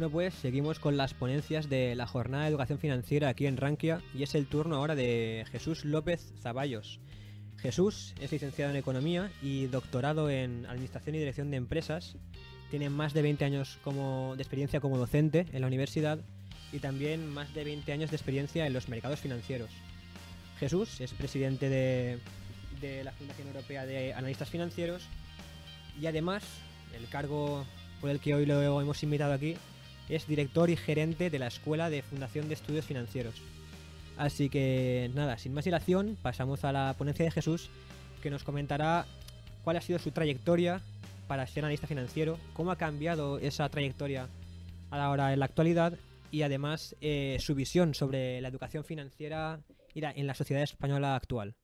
Bueno, pues seguimos con las ponencias de la jornada de educación financiera aquí en Rankia y es el turno ahora de Jesús López Zaballos. Jesús es licenciado en Economía y doctorado en Administración y Dirección de Empresas. Tiene más de 20 años como, de experiencia como docente en la universidad y también más de 20 años de experiencia en los mercados financieros. Jesús es presidente de, de la Fundación Europea de Analistas Financieros y además el cargo por el que hoy lo hemos invitado aquí es director y gerente de la Escuela de Fundación de Estudios Financieros. Así que nada, sin más dilación, pasamos a la ponencia de Jesús, que nos comentará cuál ha sido su trayectoria para ser analista financiero, cómo ha cambiado esa trayectoria ahora en la actualidad y además eh, su visión sobre la educación financiera en la sociedad española actual.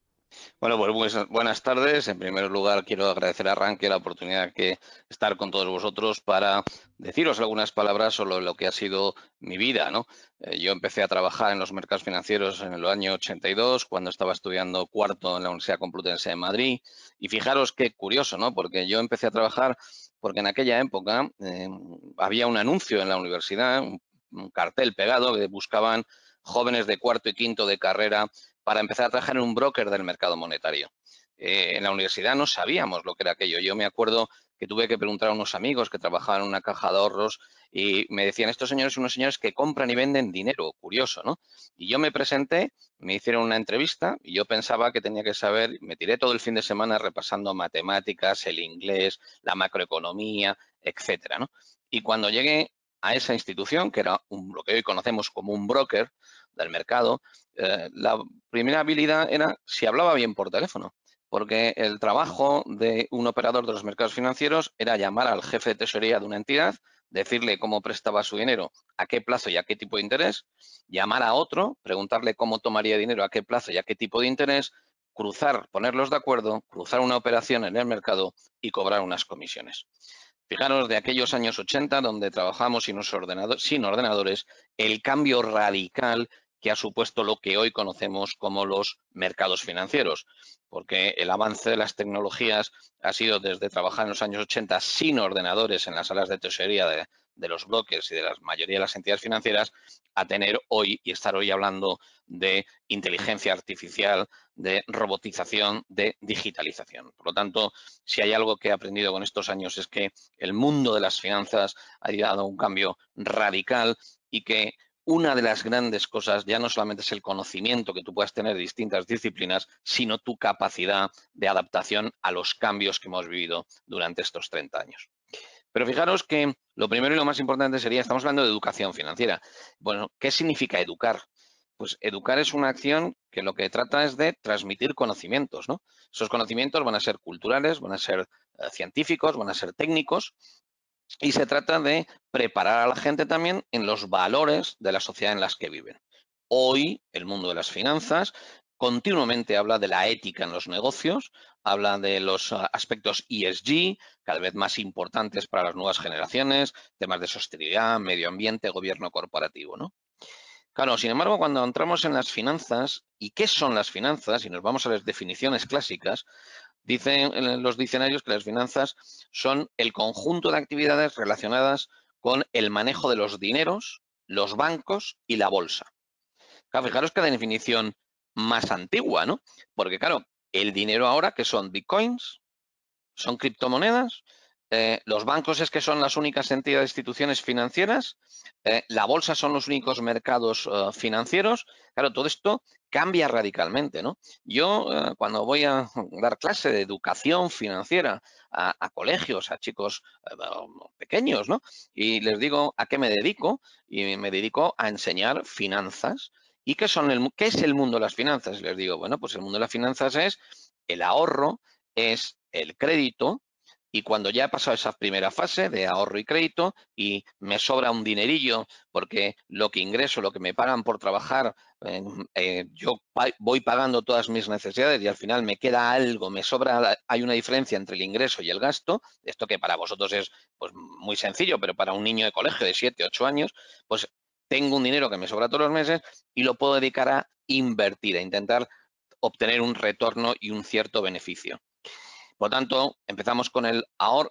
Bueno, pues buenas tardes. En primer lugar, quiero agradecer a Ranke la oportunidad de estar con todos vosotros para deciros algunas palabras sobre lo que ha sido mi vida. ¿no? Eh, yo empecé a trabajar en los mercados financieros en el año 82, cuando estaba estudiando cuarto en la Universidad Complutense de Madrid. Y fijaros qué curioso, ¿no? porque yo empecé a trabajar porque en aquella época eh, había un anuncio en la universidad, un cartel pegado que buscaban jóvenes de cuarto y quinto de carrera para empezar a trabajar en un broker del mercado monetario. Eh, en la universidad no sabíamos lo que era aquello. Yo me acuerdo que tuve que preguntar a unos amigos que trabajaban en una caja de ahorros y me decían, estos señores son unos señores que compran y venden dinero, curioso, ¿no? Y yo me presenté, me hicieron una entrevista y yo pensaba que tenía que saber, me tiré todo el fin de semana repasando matemáticas, el inglés, la macroeconomía, etcétera, ¿no? Y cuando llegué a esa institución, que era lo que hoy conocemos como un broker del mercado, eh, la primera habilidad era si hablaba bien por teléfono, porque el trabajo de un operador de los mercados financieros era llamar al jefe de tesorería de una entidad, decirle cómo prestaba su dinero, a qué plazo y a qué tipo de interés, llamar a otro, preguntarle cómo tomaría dinero, a qué plazo y a qué tipo de interés, cruzar, ponerlos de acuerdo, cruzar una operación en el mercado y cobrar unas comisiones. Fijaros de aquellos años 80 donde trabajamos sin, sin ordenadores, el cambio radical que ha supuesto lo que hoy conocemos como los mercados financieros, porque el avance de las tecnologías ha sido desde trabajar en los años 80 sin ordenadores en las salas de tesorería de, los brokers y de la mayoría de las entidades financieras a tener hoy y estar hoy hablando de inteligencia artificial, de robotización, de digitalización. Por lo tanto, si hay algo que he aprendido con estos años es que el mundo de las finanzas ha dado un cambio radical y que una de las grandes cosas ya no solamente es el conocimiento que tú puedas tener de distintas disciplinas, sino tu capacidad de adaptación a los cambios que hemos vivido durante estos 30 años. Pero fijaros que lo primero y lo más importante sería, estamos hablando de educación financiera. Bueno, ¿qué significa educar? Pues educar es una acción que lo que trata es de transmitir conocimientos, ¿no? Esos conocimientos van a ser culturales, van a ser eh, científicos, van a ser técnicos y se trata de preparar a la gente también en los valores de la sociedad en las que viven. Hoy, el mundo de las finanzas continuamente habla de la ética en los negocios, habla de los ah, aspectos ESG, cada vez más importantes para las nuevas generaciones, temas de sostenibilidad, medio ambiente, gobierno corporativo, ¿no? Claro, sin embargo, cuando entramos en las finanzas, ¿y qué son las finanzas? Y nos vamos a las definiciones clásicas, dicen los diccionarios que las finanzas son el conjunto de actividades relacionadas con el manejo de los dineros, los bancos y la bolsa. Fijaros que la definición más antigua, ¿no? Porque claro, el dinero ahora, que son bitcoins, son criptomonedas, eh, los bancos es que son las únicas entidades, instituciones financieras, eh, la bolsa son los únicos mercados eh, financieros. Claro, todo esto cambia radicalmente, ¿no? Yo cuando voy a dar clase de educación financiera a, colegios, a chicos pequeños, ¿no? Y les digo a qué me dedico y me dedico a enseñar finanzas ¿Y qué, son el, qué es el mundo de las finanzas? Les digo, bueno, pues el mundo de las finanzas es el ahorro, es el crédito, y cuando ya he pasado esa primera fase de ahorro y crédito y me sobra un dinerillo porque lo que ingreso, lo que me pagan por trabajar, eh, yo voy pagando todas mis necesidades y al final me queda algo, me sobra, hay una diferencia entre el ingreso y el gasto, esto que para vosotros es pues, muy sencillo, pero para un niño de colegio de 7, 8 años, pues tengo un dinero que me sobra todos los meses y lo puedo dedicar a invertir, a intentar obtener un retorno y un cierto beneficio. Por tanto, empezamos con el,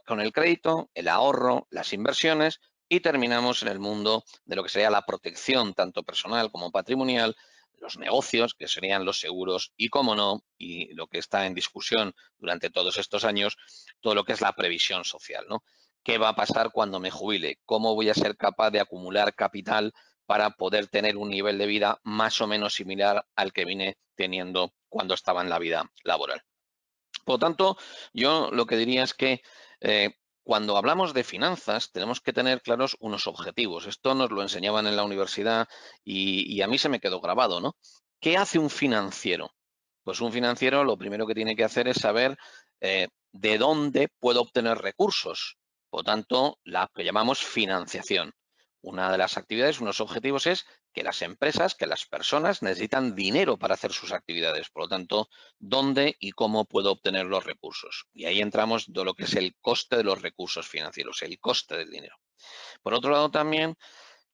con el crédito, el ahorro, las inversiones y terminamos en el mundo de lo que sería la protección, tanto personal como patrimonial, los negocios, que serían los seguros y, como no, y lo que está en discusión durante todos estos años, todo lo que es la previsión social. ¿no? qué va a pasar cuando me jubile, cómo voy a ser capaz de acumular capital para poder tener un nivel de vida más o menos similar al que vine teniendo cuando estaba en la vida laboral. Por lo tanto, yo lo que diría es que eh, cuando hablamos de finanzas tenemos que tener claros unos objetivos. Esto nos lo enseñaban en la universidad y, a mí se me quedó grabado, ¿no? ¿Qué hace un financiero? Pues un financiero lo primero que tiene que hacer es saber eh, de dónde puedo obtener recursos. Por tanto, la que llamamos financiación. Una de las actividades, unos objetivos es que las empresas, que las personas necesitan dinero para hacer sus actividades. Por lo tanto, ¿dónde y cómo puedo obtener los recursos? Y ahí entramos de lo que es el coste de los recursos financieros, el coste del dinero. Por otro lado, también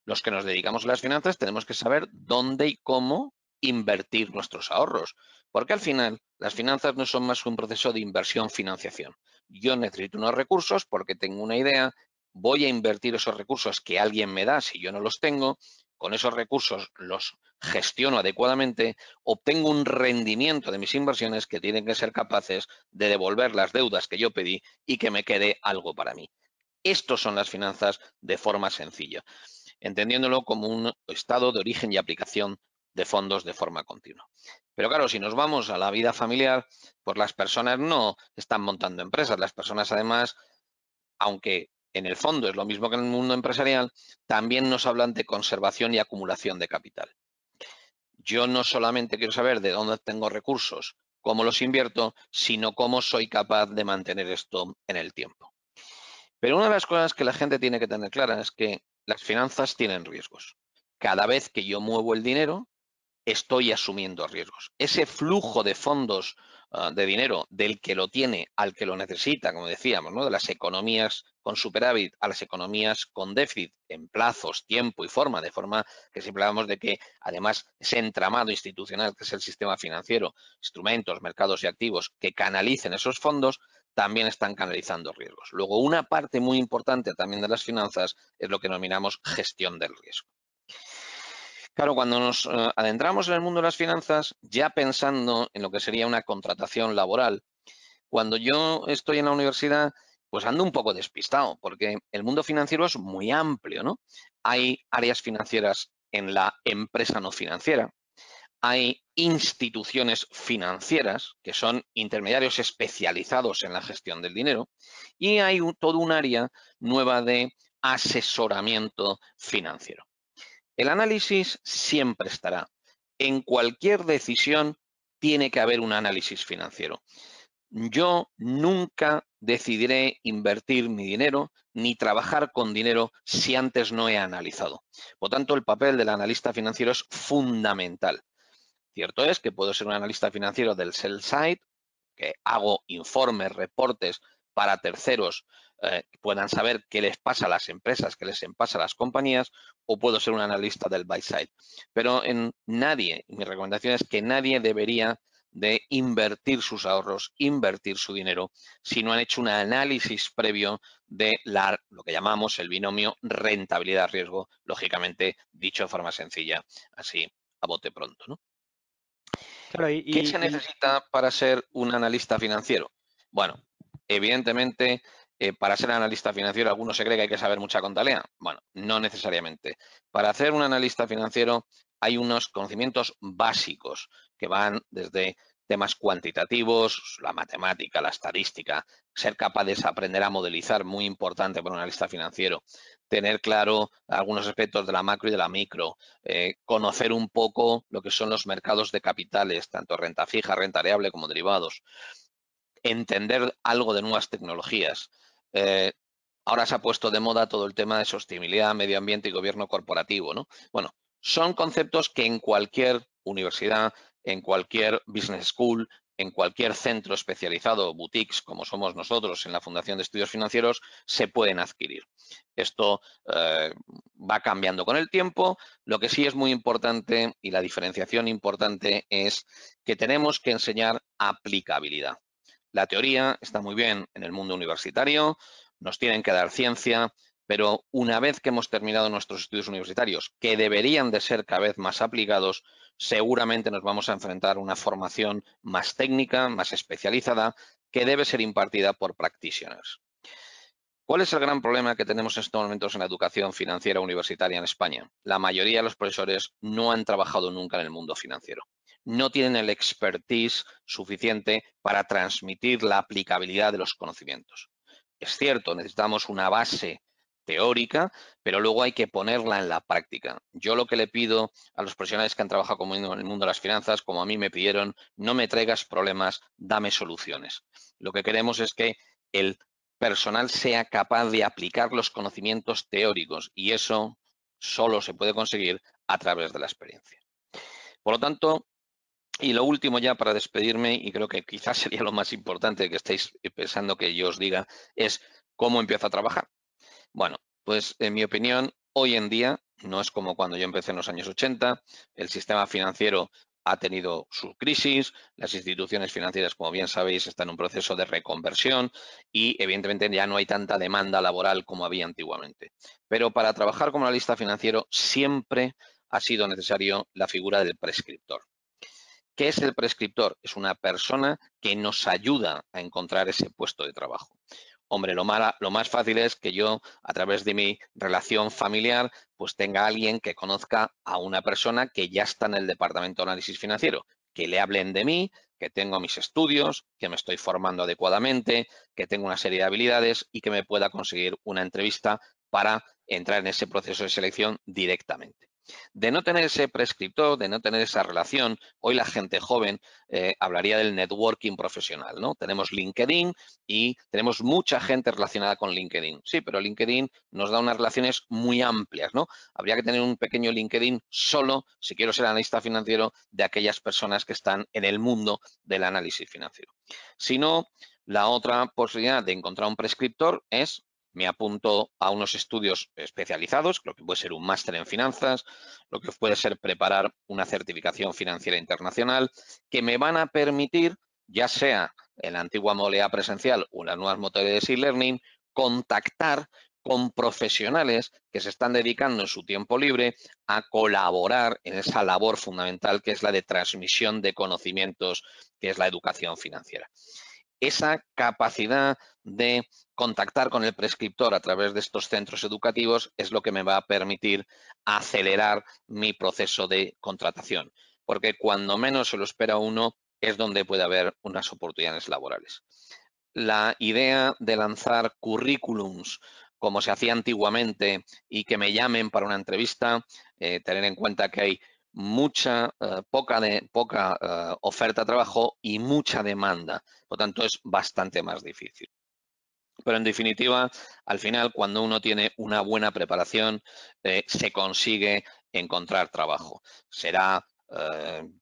los que nos dedicamos a las finanzas tenemos que saber dónde y cómo invertir nuestros ahorros. Porque al final las finanzas no son más que un proceso de inversión-financiación. Yo necesito unos recursos porque tengo una idea, voy a invertir esos recursos que alguien me da si yo no los tengo, con esos recursos los gestiono adecuadamente, obtengo un rendimiento de mis inversiones que tienen que ser capaces de devolver las deudas que yo pedí y que me quede algo para mí. Estos son las finanzas de forma sencilla, entendiéndolo como un estado de origen y aplicación de fondos de forma continua. Pero claro, si nos vamos a la vida familiar, pues las personas no están montando empresas. Las personas además, aunque en el fondo es lo mismo que en el mundo empresarial, también nos hablan de conservación y acumulación de capital. Yo no solamente quiero saber de dónde tengo recursos, cómo los invierto, sino cómo soy capaz de mantener esto en el tiempo. Pero una de las cosas que la gente tiene que tener clara es que las finanzas tienen riesgos. Cada vez que yo muevo el dinero, estoy asumiendo riesgos. Ese flujo de fondos ah, de dinero del que lo tiene al que lo necesita, como decíamos, de las economías con superávit a las economías con déficit en plazos, tiempo y forma, de forma que siempre hablamos de que además ese entramado institucional que es el sistema financiero, instrumentos, mercados y activos que canalicen esos fondos, también están canalizando riesgos. Luego, una parte muy importante también de las finanzas es lo que denominamos gestión del riesgo. Claro, cuando nos eh, adentramos en el mundo de las finanzas, ya pensando en lo que sería una contratación laboral, cuando yo estoy en la universidad, pues ando un poco despistado, porque el mundo financiero es muy amplio, ¿no? Hay áreas financieras en la empresa no financiera, hay instituciones financieras, que son intermediarios especializados en la gestión del dinero, y hay todo un área nueva de asesoramiento financiero. El análisis siempre estará. En cualquier decisión tiene que haber un análisis financiero. Yo nunca decidiré invertir mi dinero ni trabajar con dinero si antes no he analizado. Por tanto, el papel del analista financiero es fundamental. Cierto es que puedo ser un analista financiero del sell side, que hago informes, reportes para terceros eh, puedan saber qué les pasa a las empresas, qué les pasa a las compañías, o puedo ser un analista del buy side. Pero en nadie, mi recomendación es que nadie debería de invertir sus ahorros, invertir su dinero, si no han hecho un análisis previo de la, lo que llamamos el binomio rentabilidad-riesgo, lógicamente dicho de forma sencilla, así a bote pronto. ¿no? ¿Qué se necesita para ser un analista financiero? Bueno, evidentemente, eh, para ser analista financiero, algunos se cree que hay que saber mucha contabilidad. Bueno, no necesariamente. Para hacer un analista financiero hay unos conocimientos básicos que van desde temas cuantitativos, la matemática, la estadística, ser capaz de aprender a modelizar, muy importante para un analista financiero, tener claro algunos aspectos de la macro y de la micro, eh, conocer un poco lo que son los mercados de capitales, tanto renta fija, renta variable como derivados, entender algo de nuevas tecnologías. Eh, ahora se ha puesto de moda todo el tema de sostenibilidad, medio ambiente y gobierno corporativo, ¿no? Bueno, son conceptos que en cualquier universidad, en cualquier business school, en cualquier centro especializado, boutiques, como somos nosotros en la Fundación de Estudios Financieros, se pueden adquirir. Esto eh, va cambiando con el tiempo. Lo que sí es muy importante y la diferenciación importante es que tenemos que enseñar aplicabilidad. La teoría está muy bien en el mundo universitario, nos tienen que dar ciencia, pero una vez que hemos terminado nuestros estudios universitarios, que deberían de ser cada vez más aplicados, seguramente nos vamos a enfrentar a una formación más técnica, más especializada, que debe ser impartida por practitioners. ¿Cuál es el gran problema que tenemos en estos momentos en la educación financiera universitaria en España? La mayoría de los profesores no han trabajado nunca en el mundo financiero. No tienen el expertise suficiente para transmitir la aplicabilidad de los conocimientos. Es cierto, necesitamos una base teórica, pero luego hay que ponerla en la práctica. Yo lo que le pido a los profesionales que han trabajado conmigo en el mundo de las finanzas, como a mí me pidieron, no me traigas problemas, dame soluciones. Lo que queremos es que el personal sea capaz de aplicar los conocimientos teóricos y eso solo se puede conseguir a través de la experiencia. Por lo tanto, y lo último ya para despedirme, y creo que quizás sería lo más importante que estáis pensando que yo os diga, es cómo empiezo a trabajar. Bueno, pues en mi opinión, hoy en día no es como cuando yo empecé en los años 80. El sistema financiero ha tenido su crisis, las instituciones financieras, como bien sabéis, están en un proceso de reconversión y evidentemente ya no hay tanta demanda laboral como había antiguamente. Pero para trabajar como analista financiero siempre ha sido necesario la figura del prescriptor. ¿Qué es el prescriptor? Es una persona que nos ayuda a encontrar ese puesto de trabajo. Hombre, lo, lo más fácil es que yo, a través de mi relación familiar, pues tenga alguien que conozca a una persona que ya está en el departamento de análisis financiero, que le hablen de mí, que tengo mis estudios, que me estoy formando adecuadamente, que tengo una serie de habilidades y que me pueda conseguir una entrevista para entrar en ese proceso de selección directamente. De no tener ese prescriptor, de no tener esa relación, hoy la gente joven eh, hablaría del networking profesional, ¿no? Tenemos LinkedIn y tenemos mucha gente relacionada con LinkedIn. Sí, pero LinkedIn nos da unas relaciones muy amplias, ¿no? Habría que tener un pequeño LinkedIn solo, si quiero ser analista financiero, de aquellas personas que están en el mundo del análisis financiero. Si no, la otra posibilidad de encontrar un prescriptor es me apunto a unos estudios especializados, lo que puede ser un máster en finanzas, lo que puede ser preparar una certificación financiera internacional, que me van a permitir, ya sea en la antigua modalidad presencial o en las nuevas modalidades de e-learning, contactar con profesionales que se están dedicando en su tiempo libre a colaborar en esa labor fundamental que es la de transmisión de conocimientos, que es la educación financiera esa capacidad de contactar con el prescriptor a través de estos centros educativos es lo que me va a permitir acelerar mi proceso de contratación. porque cuando menos se lo espera uno es donde puede haber unas oportunidades laborales. La idea de lanzar currículums como se hacía antiguamente y que me llamen para una entrevista, eh, tener en cuenta que hay mucha, eh, poca, de, poca eh, oferta de trabajo y mucha demanda. Por tanto, es bastante más difícil. Pero en definitiva, al final, cuando uno tiene una buena preparación, se consigue encontrar trabajo. Será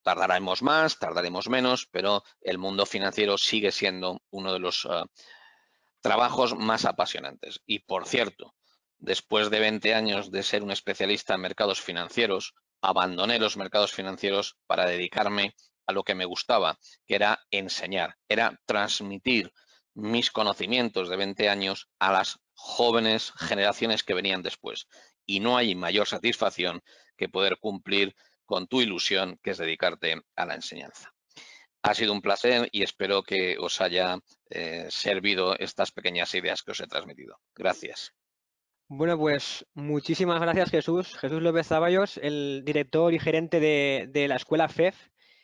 tardaremos más, tardaremos menos, pero el mundo financiero sigue siendo uno de los trabajos más apasionantes. Y por cierto, después de 20 años de ser un especialista en mercados financieros, abandoné los mercados financieros para dedicarme a lo que me gustaba, que era enseñar, era transmitir mis conocimientos de 20 años a las jóvenes generaciones que venían después. Y no hay mayor satisfacción que poder cumplir con tu ilusión, que es dedicarte a la enseñanza. Ha sido un placer y espero que os haya eh, servido estas pequeñas ideas que os he transmitido. Gracias. Bueno, pues muchísimas gracias Jesús. Jesús López Zaballos, el director y gerente de, la escuela FEF,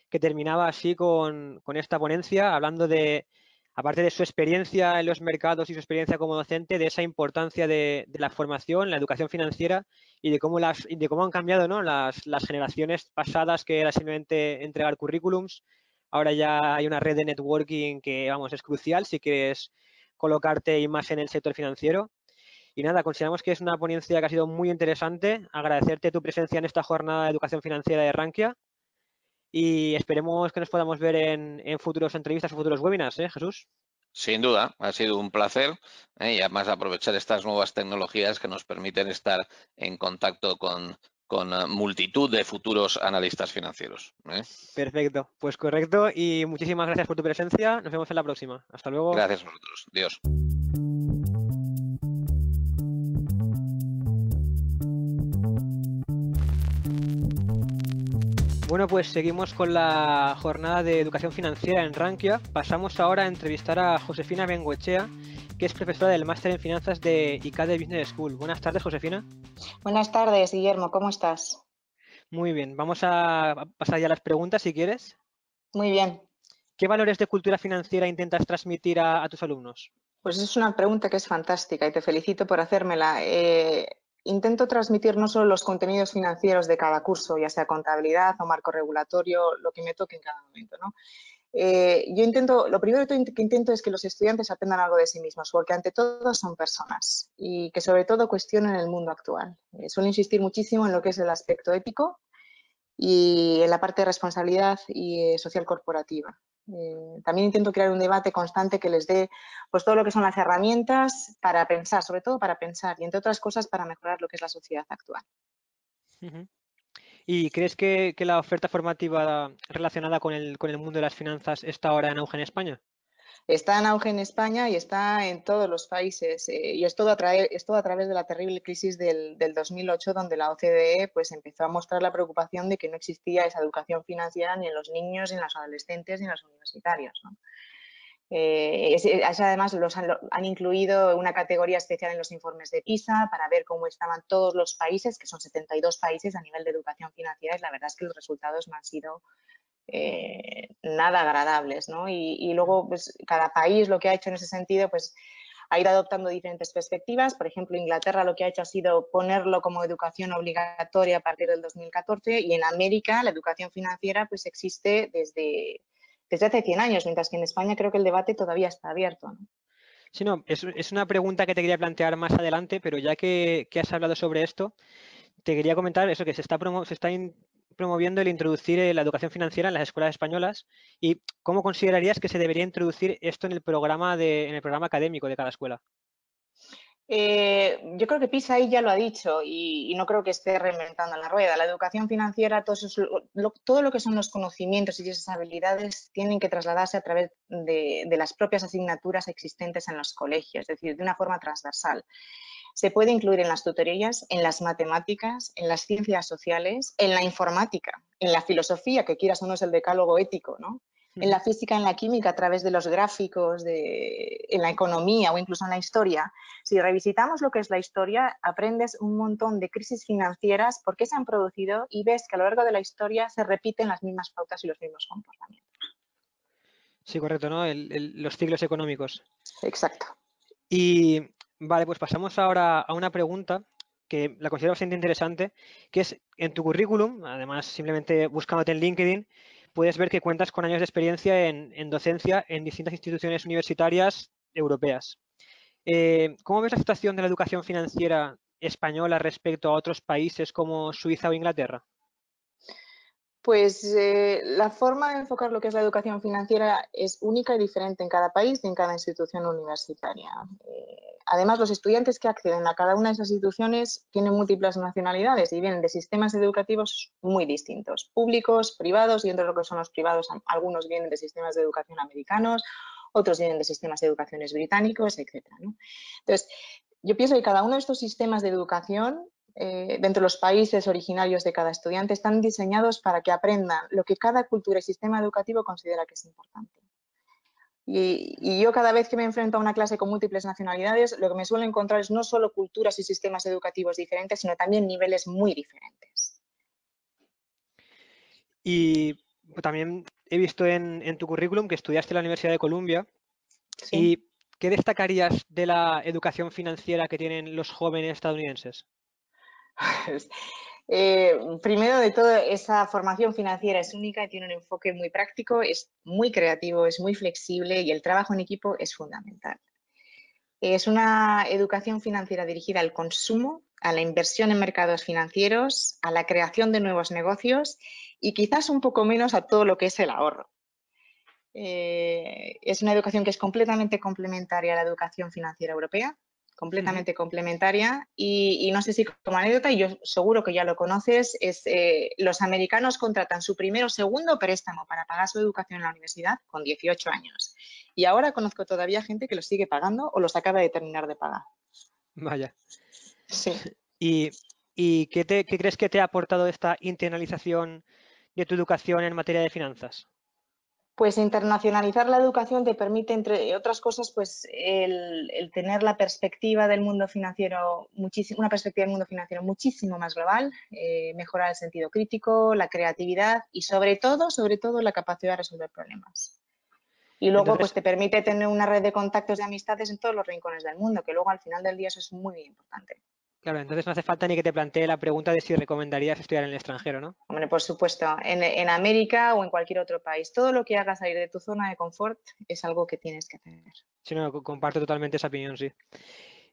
que terminaba así con, esta ponencia, hablando de, aparte de su experiencia en los mercados y su experiencia como docente, de esa importancia de, la formación, la educación financiera y de cómo, las, de cómo han cambiado ¿no? las, las generaciones pasadas, que era simplemente entregar currículums. Ahora ya hay una red de networking que, vamos, es crucial si quieres colocarte y más en el sector financiero. Y nada, consideramos que es una ponencia que ha sido muy interesante. Agradecerte tu presencia en esta jornada de educación financiera de Rankia y esperemos que nos podamos ver en, futuros entrevistas o futuros webinars, ¿eh, Jesús? Sin duda, ha sido un placer ¿eh? y además aprovechar estas nuevas tecnologías que nos permiten estar en contacto con, con eh, multitud de futuros analistas financieros. ¿eh? Perfecto, pues correcto y muchísimas gracias por tu presencia. Nos vemos en la próxima. Hasta luego. Gracias a vosotros. Dios. Bueno, pues seguimos con la jornada de educación financiera en Rankia. Pasamos ahora a entrevistar a Josefina Bengoechea, que es profesora del máster en finanzas de ICADE Business School. Buenas tardes, Josefina. Buenas tardes, Guillermo. ¿Cómo estás? Muy bien. Vamos a pasar ya a las preguntas, si quieres. Muy bien. ¿Qué valores de cultura financiera intentas transmitir a, tus alumnos? Pues es una pregunta que es fantástica y te felicito por hacérmela. Eh, intento transmitir no solo los contenidos financieros de cada curso, ya sea contabilidad o marco regulatorio, lo que me toque en cada momento, ¿no? Eh, yo intento, lo primero que intento es que los estudiantes aprendan algo de sí mismos, porque ante todo son personas y que sobre todo cuestionen el mundo actual. Eh, suelo insistir muchísimo en lo que es el aspecto ético y en la parte de responsabilidad y eh, social corporativa. Eh, también intento crear un debate constante que les dé pues, todo lo que son las herramientas para pensar, sobre todo para pensar y entre otras cosas para mejorar lo que es la sociedad actual. ¿Y crees que, la oferta formativa relacionada con el, con el mundo de las finanzas está ahora en auge en España? Está en auge en España y está en todos los países. Eh, y es todo, a través de la terrible crisis del, 2008, donde la OCDE pues, empezó a mostrar la preocupación de que no existía esa educación financiera ni en los niños, ni en los adolescentes, ni en los universitarios. Eh, además los han, han, incluido una categoría especial en los informes de PISA para ver cómo estaban todos los países, que son 72 países a nivel de educación financiera, y la verdad es que los resultados no han sido eh, nada agradables, ¿no? Y, luego, pues, cada país lo que ha hecho en ese sentido, pues, ha ido adoptando diferentes perspectivas. Por ejemplo, Inglaterra lo que ha hecho ha sido ponerlo como educación obligatoria a partir del 2014 y en América la educación financiera pues existe desde, desde hace 100 años, mientras que en España creo que el debate todavía está abierto. ¿no? Sí, no, es, una pregunta que te quería plantear más adelante, pero ya que, has hablado sobre esto, te quería comentar eso, que se está, se está promoviendo el introducir eh, la educación financiera en las escuelas españolas y cómo considerarías que se debería introducir esto en el programa, de, en el programa académico de cada escuela. Eh, yo creo que PISA ahí ya lo ha dicho y, no creo que esté reinventando la rueda. La educación financiera, todo, todo, lo que son los conocimientos y esas habilidades tienen que trasladarse a través de, de las propias asignaturas existentes en los colegios, es decir, de una forma transversal se puede incluir en las tutorías, en las matemáticas, en las ciencias sociales, en la informática, en la filosofía, que quieras o no es el decálogo ético, ¿no? en la física, en la química, a través de los gráficos, de, en la economía o incluso en la historia. Si revisitamos lo que es la historia, aprendes un montón de crisis financieras, por qué se han producido y ves que a lo largo de la historia se repiten las mismas pautas y los mismos comportamientos. Sí, correcto, ¿no? los ciclos económicos. Exacto. Y vale, pues pasamos ahora a una pregunta que la considero bastante interesante, que es en tu currículum, además simplemente buscándote en LinkedIn, puedes ver que cuentas con años de experiencia en, docencia en distintas instituciones universitarias europeas. Eh, ¿Cómo ves la situación de la educación financiera española respecto a otros países como Suiza o Inglaterra? Pues eh, la forma de enfocar lo que es la educación financiera es única y diferente en cada país y en cada institución universitaria. Eh, además, los estudiantes que acceden a cada una de esas instituciones tienen múltiples nacionalidades y vienen de sistemas educativos muy distintos, públicos, privados, y entre lo que son los privados, algunos vienen de sistemas de educación americanos, otros vienen de sistemas de educación británicos, etc. Entonces, yo pienso que cada uno de estos sistemas de educación eh, dentro de los países originarios de cada estudiante están diseñados para que aprendan lo que cada cultura y sistema educativo considera que es importante. Y, yo cada vez que me enfrento a una clase con múltiples nacionalidades, lo que me suelo encontrar es no solo culturas y sistemas educativos diferentes, sino también niveles muy diferentes. Y también he visto en, tu currículum que estudiaste en la Universidad de Columbia. ¿Y qué destacarías de la educación financiera que tienen los jóvenes estadounidenses? Eh, primero de todo, esa formación financiera es única y tiene un enfoque muy práctico, es muy creativo, es muy flexible y el trabajo en equipo es fundamental. Es una educación financiera dirigida al consumo, a la inversión en mercados financieros, a la creación de nuevos negocios y quizás un poco menos a todo lo que es el ahorro. Eh, es una educación que es completamente complementaria a la educación financiera europea, completamente complementaria y, no sé si como anécdota, y yo seguro que ya lo conoces, es eh, los americanos contratan su primero o segundo préstamo para pagar su educación en la universidad con 18 años. Y ahora conozco todavía gente que lo sigue pagando o los acaba de terminar de pagar. Vaya. Sí. ¿Y, y qué, te, qué crees que te ha aportado esta internalización de tu educación en materia de finanzas? Pues internacionalizar la educación te permite, entre otras cosas, pues el, tener la perspectiva del mundo financiero, una perspectiva del mundo financiero muchísimo más global, eh, mejorar el sentido crítico, la creatividad y sobre todo, sobre todo, la capacidad de resolver problemas. Y luego, pues te permite tener una red de contactos de amistades en todos los rincones del mundo, que luego al final del día eso es muy importante. Claro, entonces no hace falta ni que te plantee la pregunta de si recomendarías estudiar en el extranjero, ¿no? Hombre, por supuesto, en, América o en cualquier otro país. Todo lo que haga salir de tu zona de confort es algo que tienes que tener. Sí, no, comparto totalmente esa opinión, sí.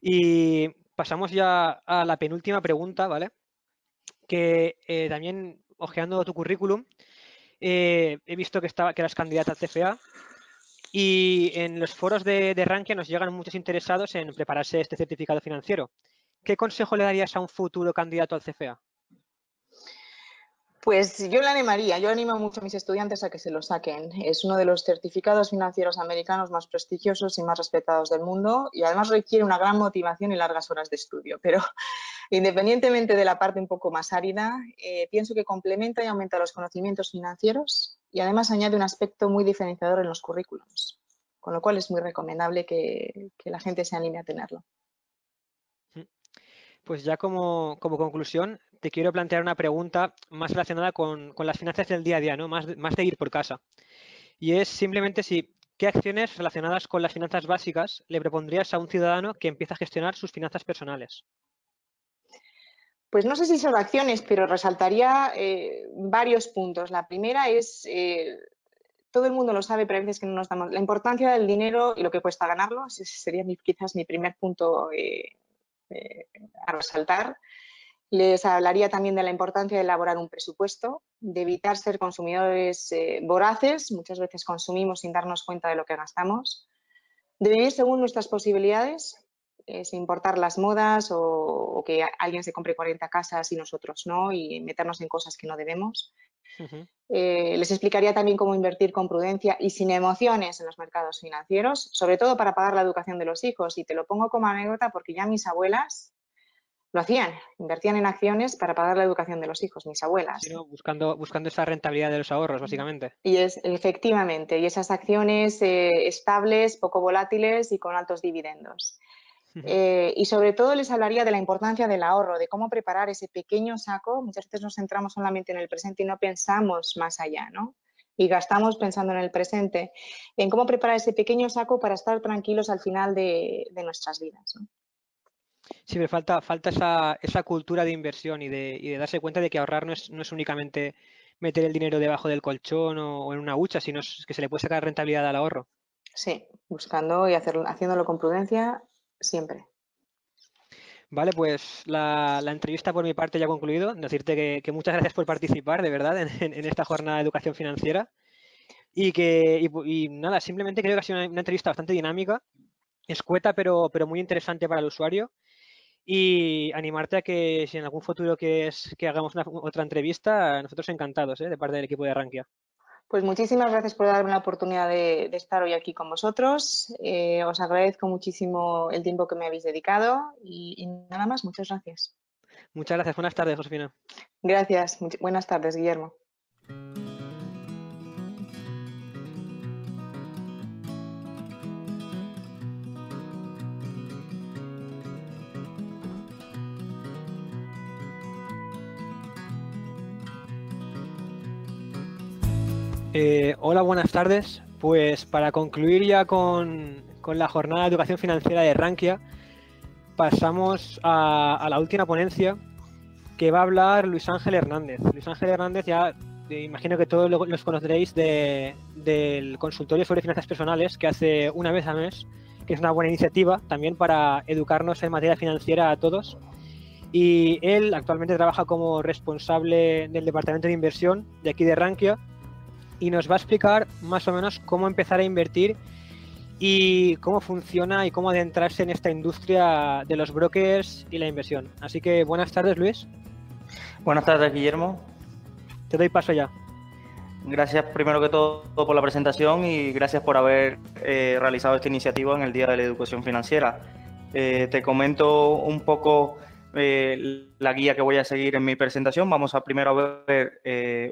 Y pasamos ya a la penúltima pregunta, ¿vale? Que eh, también, ojeando tu currículum, eh, he visto que, estaba, que eras candidata al CFA y en los foros de, de Rankia nos llegan muchos interesados en prepararse este certificado financiero. ¿Qué consejo le darías a un futuro candidato al CFA? Pues yo le animaría, yo animo mucho a mis estudiantes a que se lo saquen. Es uno de los certificados financieros americanos más prestigiosos y más respetados del mundo y además requiere una gran motivación y largas horas de estudio. Pero independientemente de la parte un poco más árida, eh, pienso que complementa y aumenta los conocimientos financieros y además añade un aspecto muy diferenciador en los currículums, con lo cual es muy recomendable que la gente se anime a tenerlo. Pues ya como, conclusión, te quiero plantear una pregunta más relacionada con, las finanzas del día a día, ¿no? Más, más de ir por casa. Y es simplemente si, ¿qué acciones relacionadas con las finanzas básicas le propondrías a un ciudadano que empieza a gestionar sus finanzas personales? Pues no sé si son acciones, pero resaltaría eh, varios puntos. La primera es, eh, todo el mundo lo sabe, pero a veces que no nos damos la importancia del dinero y lo que cuesta ganarlo. Ese sería quizás mi primer punto eh, eh, a resaltar. Les hablaría también de la importancia de elaborar un presupuesto, de evitar ser consumidores eh, voraces, muchas veces consumimos sin darnos cuenta de lo que gastamos, de vivir según nuestras posibilidades, eh, sin importar las modas o, que alguien se compre 40 casas y nosotros no, y meternos en cosas que no debemos. Les explicaría también cómo invertir con prudencia y sin emociones en los mercados financieros, sobre todo para pagar la educación de los hijos. Y te lo pongo como anécdota porque ya mis abuelas lo hacían, invertían en acciones para pagar la educación de los hijos, mis abuelas. buscando, buscando esa rentabilidad de los ahorros, básicamente. Y es efectivamente, y esas acciones eh, estables, poco volátiles y con altos dividendos. Eh, y sobre todo les hablaría de la importancia del ahorro, de cómo preparar ese pequeño saco. Muchas veces nos centramos solamente en el presente y no pensamos más allá, ¿no? Y gastamos pensando en el presente, en cómo preparar ese pequeño saco para estar tranquilos al final de, nuestras vidas. ¿no? Sí, me falta, falta esa, esa cultura de inversión y de, y de, darse cuenta de que ahorrar no es, no es, únicamente meter el dinero debajo del colchón o, en una hucha, sino que se le puede sacar rentabilidad al ahorro. Sí, buscando y hacer, haciéndolo con prudencia siempre. Vale, pues la, entrevista por mi parte ya ha concluido. Decirte que, muchas gracias por participar, de verdad, en, esta jornada de educación financiera. Y que, y, nada, simplemente creo que ha sido una, entrevista bastante dinámica, escueta, pero, pero muy interesante para el usuario. Y animarte a que si en algún futuro que, es, que hagamos otra entrevista, nosotros encantados, ¿eh? de parte del equipo de Rankia. Pues muchísimas gracias por darme la oportunidad de, estar hoy aquí con vosotros. Eh, os agradezco muchísimo el tiempo que me habéis dedicado y, nada más, muchas gracias. Muchas gracias. Buenas tardes, Josefina. Gracias. buenas tardes, Guillermo. Eh, hola, buenas tardes. Pues para concluir ya con, la jornada de educación financiera de Rankia, pasamos a, la última ponencia que va a hablar Luis Ángel Hernández. Luis Ángel Hernández ya imagino que todos los conoceréis del consultorio sobre finanzas personales que hace una vez al mes, que es una buena iniciativa también para educarnos en materia financiera a todos. Y él actualmente trabaja como responsable del departamento de inversión de aquí de Rankia y nos va a explicar más o menos cómo empezar a invertir y cómo funciona y cómo adentrarse en esta industria de los brokers y la inversión. Así que buenas tardes, Luis. Buenas tardes, Guillermo. Te doy paso ya. Gracias primero que todo por la presentación y gracias por haber eh, realizado esta iniciativa en el Día de la Educación Financiera. Eh, te comento un poco eh, la guía que voy a seguir en mi presentación. Vamos a primero a ver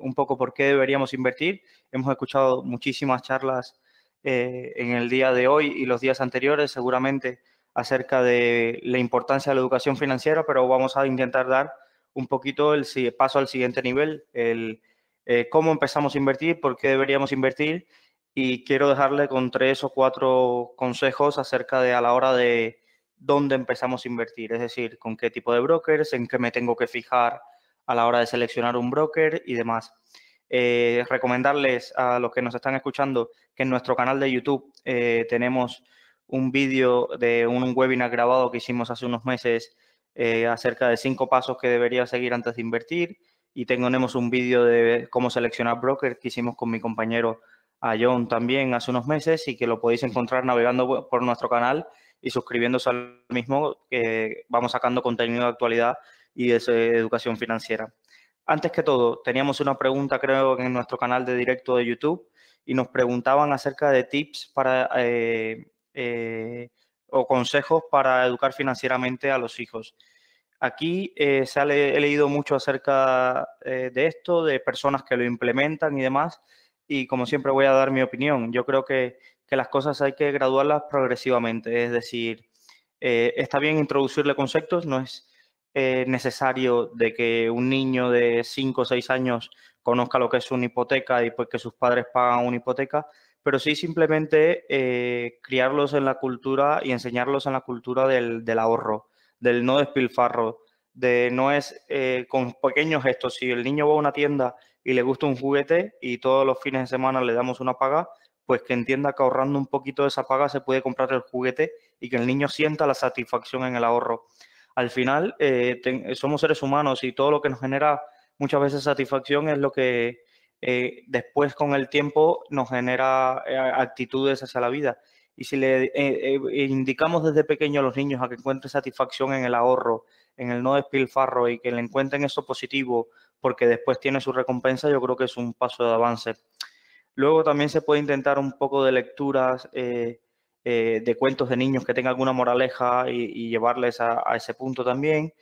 un poco por qué deberíamos invertir Hemos escuchado muchísimas charlas eh, en el día de hoy y los días anteriores, seguramente acerca de la importancia de la educación financiera, pero vamos a intentar dar un poquito el paso al siguiente nivel, el eh, cómo empezamos a invertir, por qué deberíamos invertir y quiero dejarle con tres o cuatro consejos acerca de a la hora de dónde empezamos a invertir, es decir, con qué tipo de brokers, en qué me tengo que fijar a la hora de seleccionar un broker y demás. Eh, recomendarles a los que nos están escuchando que en nuestro canal de YouTube eh, tenemos un vídeo de un webinar grabado que hicimos hace unos meses eh, acerca de cinco pasos que debería seguir antes de invertir y tenemos un vídeo de cómo seleccionar broker que hicimos con mi compañero a John también hace unos meses y que lo podéis encontrar navegando por nuestro canal y suscribiéndose al mismo que vamos sacando contenido de actualidad y de educación financiera. Antes que todo, teníamos una pregunta, creo, en nuestro canal de directo de YouTube y nos preguntaban acerca de tips para eh, eh, o consejos para educar financieramente a los hijos. Aquí eh, se ha he leído mucho acerca de esto, de personas que lo implementan y demás, y como siempre voy a dar mi opinión. Yo creo que, que las cosas hay que graduarlas progresivamente, es decir, está bien introducirle conceptos, no es es necesario de que un niño de 5 o 6 años conozca lo que es una hipoteca y pues que sus padres pagan una hipoteca, pero sí simplemente eh, criarlos en la cultura y enseñarlos en la cultura del, ahorro, del no despilfarro, de no es eh, con pequeños gestos. Si el niño va a una tienda y le gusta un juguete y todos los fines de semana le damos una paga, pues que entienda que ahorrando un poquito de esa paga se puede comprar el juguete y que el niño sienta la satisfacción en el ahorro al final eh, somos seres humanos y todo lo que nos genera muchas veces satisfacción es lo que eh, después con el tiempo nos genera eh, actitudes hacia la vida. Y si le indicamos desde pequeño a los niños a que encuentren satisfacción en el ahorro, en el no despilfarro y que le encuentren eso positivo porque después tiene su recompensa, yo creo que es un paso de avance. Luego también se puede intentar un poco de lecturas eh, de cuentos de niños que tengan alguna moraleja y, llevarles a, ese punto también.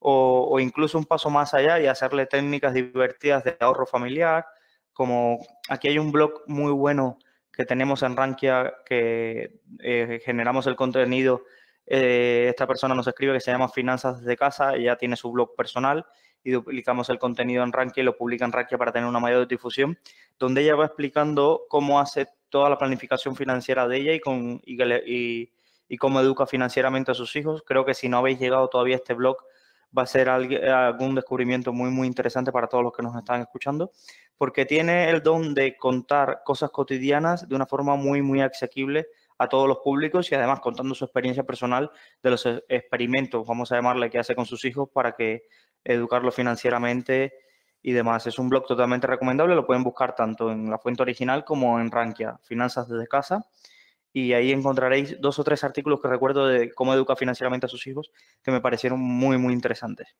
o, incluso un paso más allá y hacerle técnicas divertidas de ahorro familiar, como aquí hay un blog muy bueno que tenemos en Rankia que eh, generamos el contenido. Eh, esta persona nos escribe que se llama Finanzas desde casa, ella tiene su blog personal y duplicamos el contenido en Rankia y lo publica en Rankia para tener una mayor difusión, donde ella va explicando cómo hace toda la planificación financiera de ella y, con, y, cómo educa financieramente a sus hijos. Creo que si no habéis llegado todavía a este blog, va a ser algún descubrimiento muy, muy interesante para todos los que nos están escuchando, porque tiene el don de contar cosas cotidianas de una forma muy, muy asequible a todos los públicos y además contando su experiencia personal de los e, experimentos, vamos a llamarle, que hace con sus hijos para que educarlos financieramente y demás. Es un blog totalmente recomendable, lo pueden buscar tanto en la fuente original como en Rankia, Finanzas desde casa y ahí encontraréis dos o tres artículos que recuerdo de cómo educa financieramente a sus hijos que me parecieron muy, muy interesantes.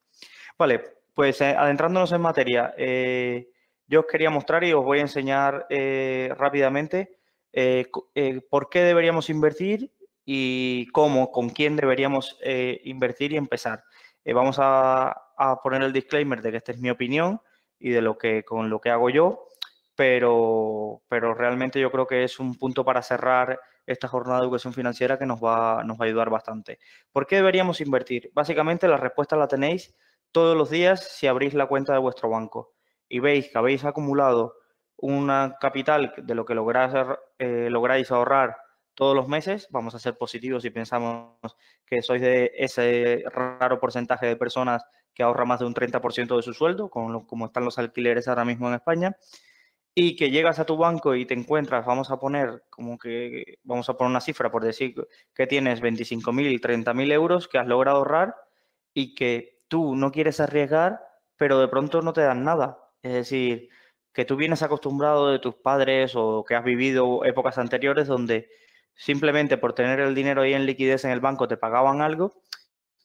Vale, pues eh, adentrándonos en materia, eh, yo os quería mostrar y os voy a enseñar eh, rápidamente por qué deberíamos invertir y cómo, con quién deberíamos invertir y empezar. vamos a, a, poner el disclaimer de que esta es mi opinión y de lo que con lo que hago yo, pero, pero realmente yo creo que es un punto para cerrar esta jornada de educación financiera que nos va, nos va a ayudar bastante. ¿Por qué deberíamos invertir? Básicamente la respuesta la tenéis todos los días si abrís la cuenta de vuestro banco y veis que habéis acumulado una capital de lo que lográis, eh, lográis ahorrar todos los meses, vamos a ser positivos si pensamos que sois de ese raro porcentaje de personas que ahorra más de un 30% de su sueldo, como, como están los alquileres ahora mismo en España, y que llegas a tu banco y te encuentras, vamos a poner como que, vamos a poner una cifra por decir que tienes 25.000 y 30.000 euros que has logrado ahorrar y que tú no quieres arriesgar, pero de pronto no te dan nada. Es decir, que tú vienes acostumbrado de tus padres o que has vivido épocas anteriores donde simplemente por tener el dinero ahí en liquidez en el banco te pagaban algo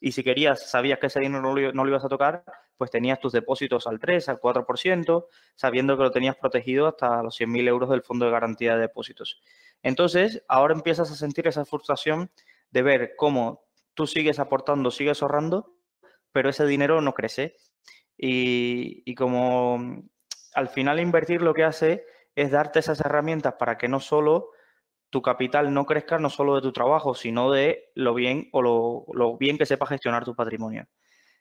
y si querías, sabías que ese dinero no lo, ibas a tocar, pues tenías tus depósitos al 3, al 4%, sabiendo que lo tenías protegido hasta los 100.000 euros del Fondo de Garantía de Depósitos. Entonces, ahora empiezas a sentir esa frustración de ver cómo tú sigues aportando, sigues ahorrando, pero ese dinero no crece. Y, y como al final invertir lo que hace es darte esas herramientas para que no solo tu capital no crezca no solo de tu trabajo, sino de lo bien o lo, bien que sepa gestionar tu patrimonio.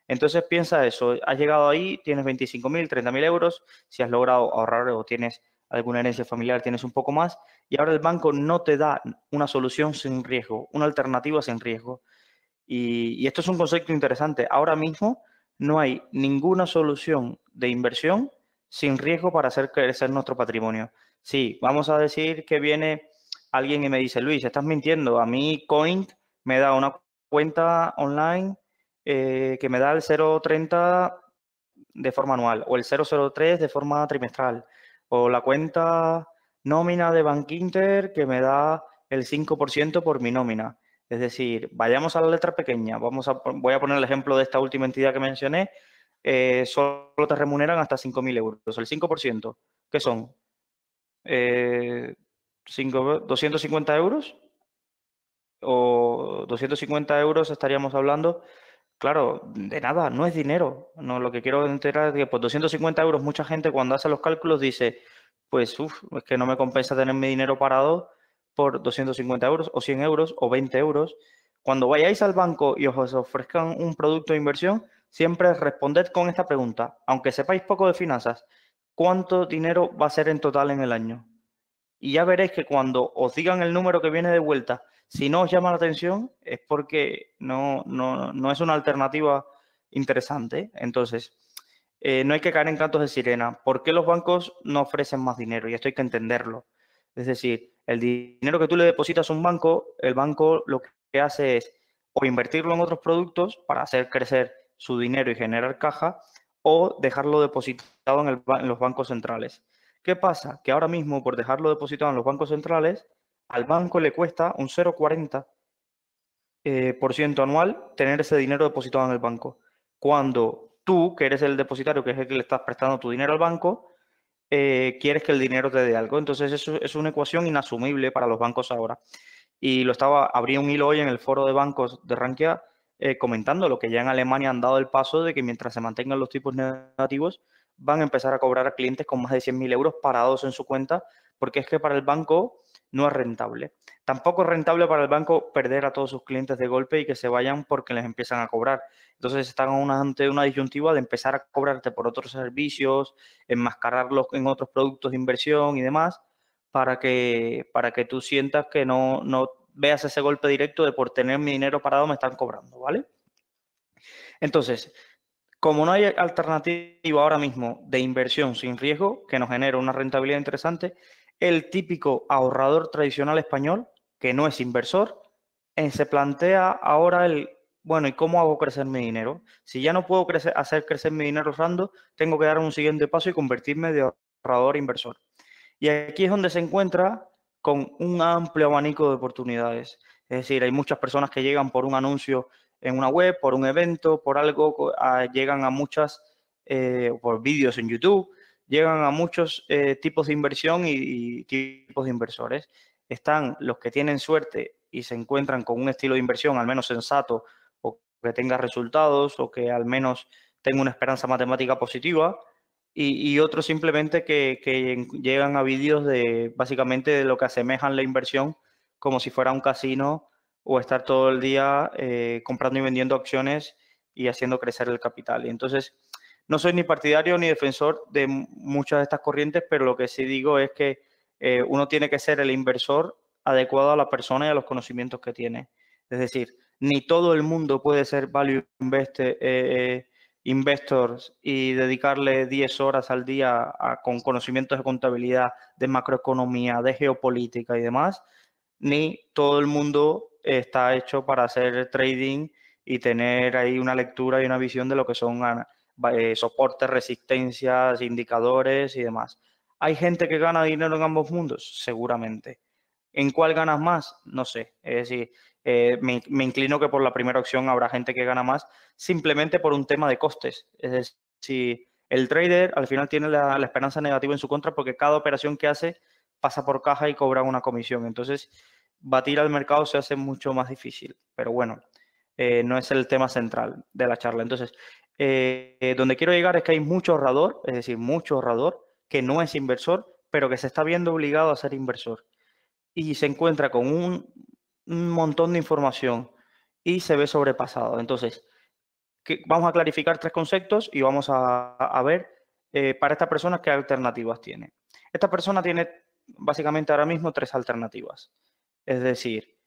Entonces piensa eso, has llegado ahí, tienes 25.000, 30.000 euros, si has logrado ahorrar o tienes alguna herencia familiar, tienes un poco más, y ahora el banco no te da una solución sin riesgo, una alternativa sin riesgo. Y, y esto es un concepto interesante. Ahora mismo no hay ninguna solución de inversión sin riesgo para hacer crecer nuestro patrimonio. Sí, vamos a decir que viene alguien y me dice, Luis, estás mintiendo, a mí Coin me da una cuenta online eh, que me da el 0,30 de forma anual o el 0,03 de forma trimestral o la cuenta nómina de Bankinter que me da el 5% por mi nómina. Es decir, vayamos a la letra pequeña. Vamos a, voy a poner el ejemplo de esta última entidad que mencioné. Eh, solo te remuneran hasta 5.000 euros. El 5%, ¿qué son? Eh, 250 euros o 250 euros estaríamos hablando, claro, de nada, no es dinero. No, lo que quiero enterar es que por 250 euros mucha gente cuando hace los cálculos dice, pues uff, es que no me compensa tener mi dinero parado por 250 euros o 100 euros o 20 euros. Cuando vayáis al banco y os ofrezcan un producto de inversión, siempre responded con esta pregunta, aunque sepáis poco de finanzas, ¿cuánto dinero va a ser en total en el año? Y ya veréis que cuando os digan el número que viene de vuelta, si no os llama la atención, es porque no, no, es una alternativa interesante. Entonces, eh, no hay que caer en cantos de sirena. ¿Por qué los bancos no ofrecen más dinero? Y esto hay que entenderlo. Es decir, el dinero que tú le depositas a un banco, el banco lo que hace es o invertirlo en otros productos para hacer crecer su dinero y generar caja, o dejarlo depositado en, en los bancos centrales. ¿Qué pasa? Que ahora mismo, por dejarlo depositado en los bancos centrales, al banco le cuesta un 0,40% eh, por ciento anual tener ese dinero depositado en el banco. Cuando tú, que eres el depositario, que es el que le estás prestando tu dinero al banco, eh, quieres que el dinero te dé algo. Entonces, eso es una ecuación inasumible para los bancos ahora. Y lo estaba, abrí un hilo hoy en el foro de bancos de Rankia eh, comentando lo que ya en Alemania han dado el paso de que mientras se mantengan los tipos negativos, van a empezar a cobrar a clientes con más de 100.000 euros parados en su cuenta, porque es que para el banco no es rentable. Tampoco es rentable para el banco perder a todos sus clientes de golpe y que se vayan porque les empiezan a cobrar. Entonces están ante una disyuntiva de empezar a cobrarte por otros servicios, enmascararlos en otros productos de inversión y demás, para que, para que tú sientas que no, no veas ese golpe directo de por tener mi dinero parado me están cobrando, ¿vale? Entonces, como no hay alternativa ahora mismo de inversión sin riesgo que nos genere una rentabilidad interesante, el típico ahorrador tradicional español, que no es inversor, eh, se plantea ahora el, bueno, ¿y cómo hago crecer mi dinero? Si ya no puedo crecer, hacer crecer mi dinero ahorrando, tengo que dar un siguiente paso y convertirme de ahorrador a inversor. Y aquí es donde se encuentra con un amplio abanico de oportunidades. Es decir, hay muchas personas que llegan por un anuncio en una web, por un evento, por algo, llegan a muchas, eh, por vídeos en YouTube, llegan a muchos eh, tipos de inversión y, tipos de inversores. Están los que tienen suerte y se encuentran con un estilo de inversión al menos sensato o que tenga resultados o que al menos tenga una esperanza matemática positiva y, otros simplemente que, llegan a vídeos de básicamente de lo que asemejan la inversión como si fuera un casino o estar todo el día eh, comprando y vendiendo acciones y haciendo crecer el capital. Y entonces, no soy ni partidario ni defensor de muchas de estas corrientes, pero lo que sí digo es que eh, uno tiene que ser el inversor adecuado a la persona y a los conocimientos que tiene. Es decir, ni todo el mundo puede ser value investor, eh, investors y dedicarle 10 horas al día con conocimientos de contabilidad, de macroeconomía, de geopolítica y demás, ni todo el mundo está hecho para hacer trading y tener ahí una lectura y una visión de lo que son eh, soportes, resistencias, indicadores y demás. ¿Hay gente que gana dinero en ambos mundos? Seguramente. ¿En cuál ganas más? No sé. Es decir, eh, me, inclino que por la primera opción habrá gente que gana más simplemente por un tema de costes. Es decir, el trader al final tiene la, esperanza negativa en su contra porque cada operación que hace pasa por caja y cobra una comisión. Entonces, batir al mercado se hace mucho más difícil. Pero bueno, eh, no es el tema central de la charla. Entonces, eh, donde quiero llegar es que hay mucho ahorrador, es decir, mucho ahorrador que no es inversor, pero que se está viendo obligado a ser inversor. Y se encuentra con un, montón de información y se ve sobrepasado. Entonces, vamos a clarificar tres conceptos y vamos a, ver eh, para esta persona qué alternativas tiene. Esta persona tiene básicamente ahora mismo tres alternativas. Es decir,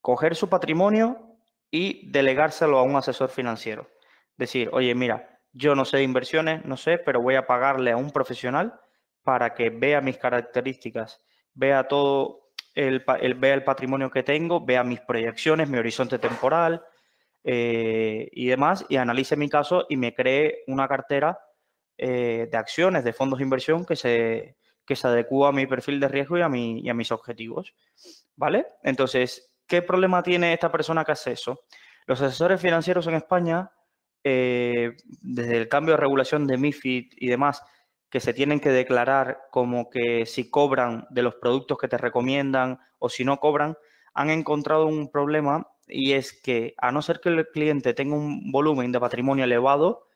coger su patrimonio y delegárselo a un asesor financiero. Decir, oye, mira, yo no sé de inversiones, no sé, pero voy a pagarle a un profesional para que vea mis características, vea todo, el, vea el patrimonio que tengo, vea mis proyecciones, mi horizonte temporal eh, y demás, y analice mi caso y me cree una cartera eh, de acciones, de fondos de inversión que se, que se adecua a mi perfil de riesgo y a, y a mis objetivos. ¿Vale? Entonces, ¿qué problema tiene esta persona que hace eso? Los asesores financieros en España eh, desde el cambio de regulación de MIFID y demás, que se tienen que declarar como que si cobran de los productos que te recomiendan o si no cobran, han encontrado un problema y es que a no ser que el cliente tenga un volumen de patrimonio elevado,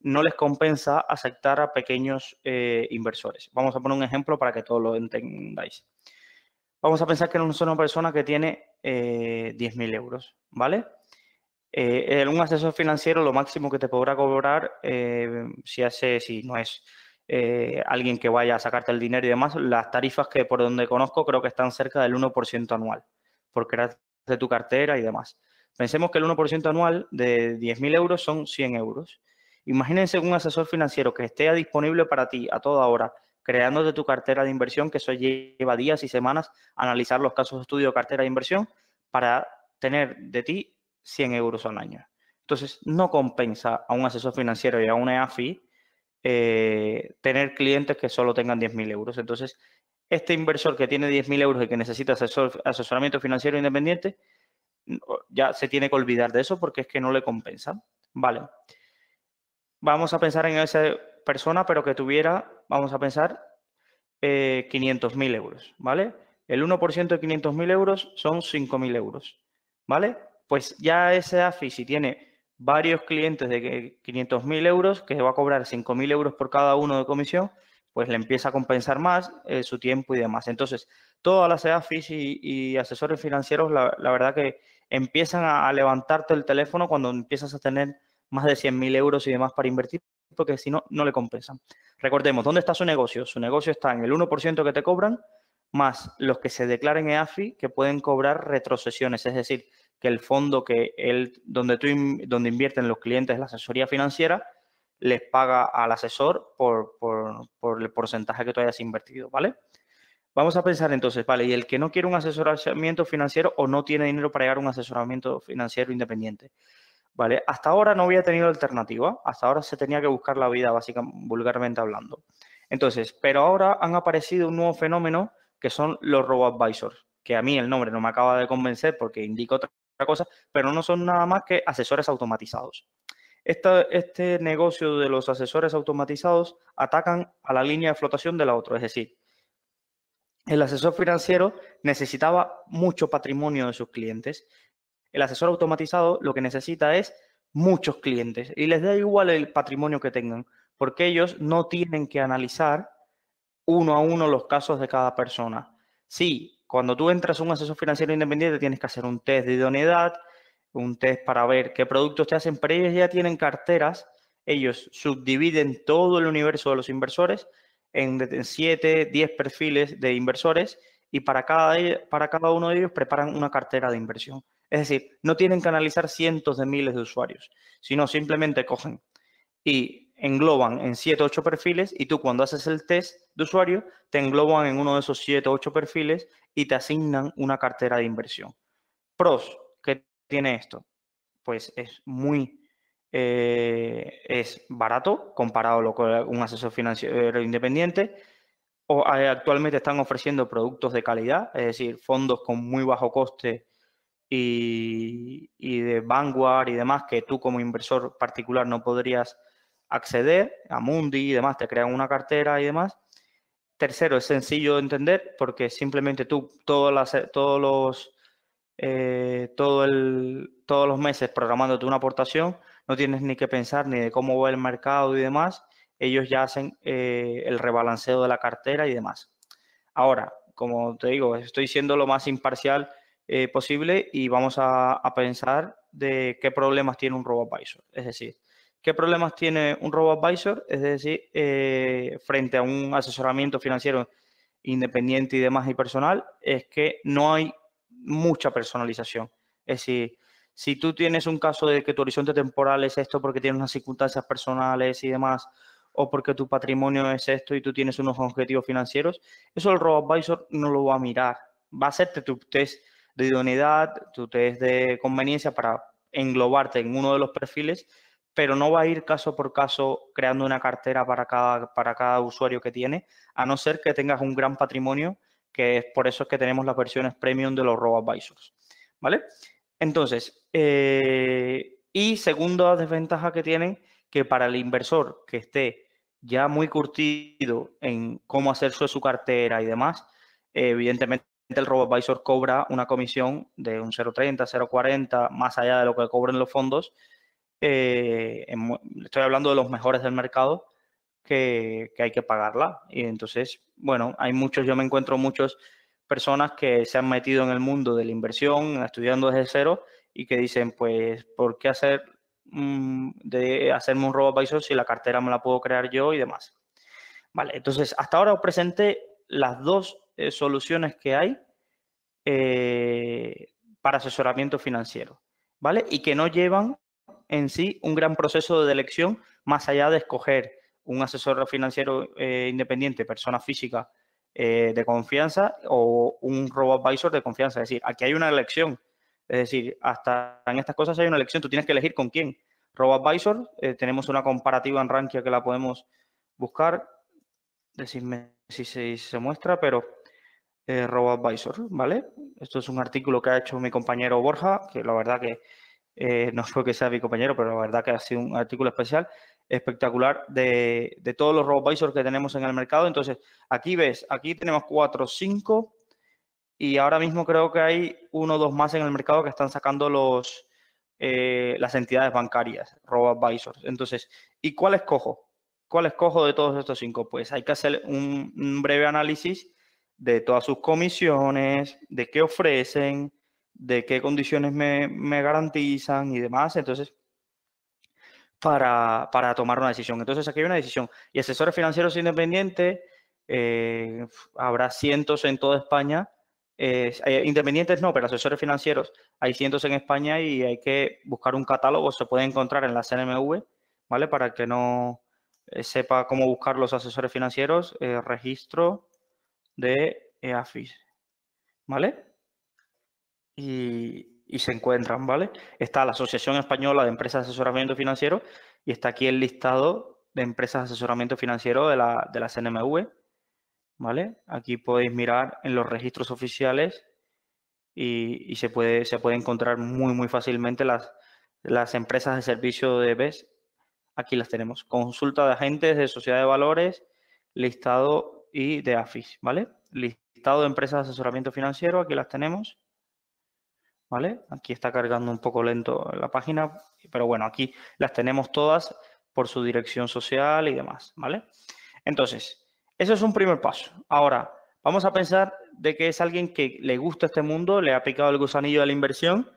no les compensa aceptar a pequeños eh, inversores. Vamos a poner un ejemplo para que todos lo entendáis. Vamos a pensar que no es una persona que tiene eh, 10.000 euros, ¿vale? Eh, un asesor financiero lo máximo que te podrá cobrar eh, si hace, si no es alguien que vaya a sacarte el dinero y demás, las tarifas que por donde conozco creo que están cerca del 1% anual, por crear de tu cartera y demás. Pensemos que el 1% anual de 10.000 euros son 100 euros. Imagínense un asesor financiero que esté disponible para ti a toda hora, creando de tu cartera de inversión, que eso lleva días y semanas analizar los casos de estudio de cartera de inversión para tener de ti 100 euros al año. Entonces, no compensa a un asesor financiero y a una EAFI eh, tener clientes que solo tengan 10.000 euros. Entonces, este inversor que tiene 10.000 euros y que necesita asesoramiento financiero independiente, ya se tiene que olvidar de eso porque es que no le compensa. Vale. Vamos a pensar en esa persona, pero que tuviera, vamos a pensar, eh, 500.000 euros, ¿vale? El 1% de 500.000 euros son 5.000 euros, ¿vale? pues ya ese AFI, si tiene varios clientes de 500.000 euros, que va a cobrar 5.000 euros por cada uno de comisión, pues le empieza a compensar más eh, su tiempo y demás. Entonces, todas las EAFIS y, asesores financieros, la, verdad que empiezan a, levantarte el teléfono cuando empiezas a tener más de 100.000 euros y demás para invertir, porque si no, no le compensan. Recordemos, ¿dónde está su negocio? Su negocio está en el 1% que te cobran, más los que se declaren EAFI que pueden cobrar retrocesiones, es decir, que el fondo que él, donde, tú, donde invierten los clientes la asesoría financiera, les paga al asesor por, por, el porcentaje que tú hayas invertido, ¿vale? Vamos a pensar entonces, vale, y el que no quiere un asesoramiento financiero o no tiene dinero para llegar a un asesoramiento financiero independiente, Hasta ahora no había tenido alternativa, hasta ahora se tenía que buscar la vida, básicamente, vulgarmente hablando. Entonces, pero ahora han aparecido un nuevo fenómeno que son los robo-advisors, que a mí el nombre no me acaba de convencer porque indica otra cosa, pero no son nada más que asesores automatizados. este negocio de los asesores automatizados atacan a la línea de flotación de la otra, es decir, el asesor financiero necesitaba mucho patrimonio de sus clientes. El asesor automatizado lo que necesita es muchos clientes y les da igual el patrimonio que tengan, porque ellos no tienen que analizar uno a uno los casos de cada persona. Sí, cuando tú entras a un asesor financiero independiente tienes que hacer un test de idoneidad, un test para ver qué productos te hacen, pero ellos ya tienen carteras, ellos subdividen todo el universo de los inversores en 7, 10 perfiles de inversores y para cada, para cada uno de ellos preparan una cartera de inversión. Es decir, no tienen que analizar cientos de miles de usuarios, sino simplemente cogen y engloban en 7 o 8 perfiles y tú cuando haces el test de usuario te engloban en uno de esos 7 o 8 perfiles y te asignan una cartera de inversión. Pros, ¿qué tiene esto? Pues es muy eh, es barato comparado con un asesor financiero independiente. O, eh, actualmente están ofreciendo productos de calidad, es decir, fondos con muy bajo coste y, de vanguard y demás que tú como inversor particular no podrías acceder a Mundi y demás, te crean una cartera y demás. Tercero, es sencillo de entender porque simplemente tú las, todos los eh, todo el, todos los meses programándote una aportación, no tienes ni que pensar ni de cómo va el mercado y demás. Ellos ya hacen eh, el rebalanceo de la cartera y demás. Ahora, como te digo, estoy siendo lo más imparcial eh, posible y vamos a, a, pensar de qué problemas tiene un robo-advisor. Es decir, ¿Qué problemas tiene un robo-advisor? Es decir, eh, frente a un asesoramiento financiero independiente y demás y personal, es que no hay mucha personalización. Es decir, si tú tienes un caso de que tu horizonte temporal es esto porque tienes unas circunstancias personales y demás, o porque tu patrimonio es esto y tú tienes unos objetivos financieros, eso el robo-advisor no lo va a mirar. Va a hacerte tu test de idoneidad, tu test de conveniencia para englobarte en uno de los perfiles pero no va a ir caso por caso creando una cartera para cada, para cada usuario que tiene, a no ser que tengas un gran patrimonio, que es por eso que tenemos las versiones premium de los robo-advisors. ¿Vale? Entonces, eh, y segunda desventaja que tienen, que para el inversor que esté ya muy curtido en cómo hacer su, su cartera y demás, evidentemente el robo-advisor cobra una comisión de un 0,30, 0,40, más allá de lo que cobren los fondos, eh, estoy hablando de los mejores del mercado, que, hay que pagarla. Y entonces, bueno, hay muchos, yo me encuentro muchas personas que se han metido en el mundo de la inversión, estudiando desde cero, y que dicen, pues, ¿por qué hacer mm, de hacerme un robo advisor si la cartera me la puedo crear yo y demás? Vale, entonces, hasta ahora os presenté las dos eh, soluciones que hay eh, para asesoramiento financiero, ¿vale? Y que no llevan en sí un gran proceso de elección más allá de escoger un asesor financiero eh, independiente, persona física de confianza o un robo-advisor de confianza. Es decir, aquí hay una elección. Es decir, hasta en estas cosas hay una elección. Tú tienes que elegir con quién. Robo-advisor, eh, tenemos una comparativa en Rankia que la podemos buscar. Decidme si se muestra, pero robo-advisor, ¿vale? Esto es un artículo que ha hecho mi compañero Borja, que la verdad que eh, no fue que sea mi compañero, pero la verdad que ha sido un artículo especial, espectacular, de, todos los robo que tenemos en el mercado. Entonces, aquí ves, aquí tenemos 4, 5, y ahora mismo creo que hay uno o dos más en el mercado que están sacando los, eh, las entidades bancarias, robo-advisors. Entonces, ¿y cuál escojo? ¿Cuál escojo de todos estos cinco? Pues hay que hacer un, breve análisis de todas sus comisiones, de qué ofrecen, de qué condiciones me, garantizan y demás. Entonces, para, tomar una decisión. Entonces, aquí hay una decisión. Y asesores financieros independientes, eh, habrá cientos en toda España eh, independientes no, pero asesores financieros hay cientos en España y hay que buscar un catálogo, se puede encontrar en la CNMV, ¿vale? Para que no eh, sepa cómo buscar los asesores financieros, eh, registro de EAFIS, ¿vale? Y, se encuentran, ¿vale? Está la Asociación Española de Empresas de Asesoramiento Financiero y está aquí el listado de empresas de asesoramiento financiero de la, de la CNMV. ¿vale? Aquí podéis mirar en los registros oficiales y, se, puede, se puede encontrar muy, muy fácilmente las, las empresas de servicio de BES. Aquí las tenemos. Consulta de agentes de sociedad de valores, listado y de AFIS, ¿vale? Listado de empresas de asesoramiento financiero, aquí las tenemos. ¿Vale? Aquí está cargando un poco lento la página, pero bueno, aquí las tenemos todas por su dirección social y demás, ¿vale? Entonces, eso es un primer paso. Ahora, vamos a pensar de que es alguien que le gusta este mundo, le ha picado el gusanillo de la inversión,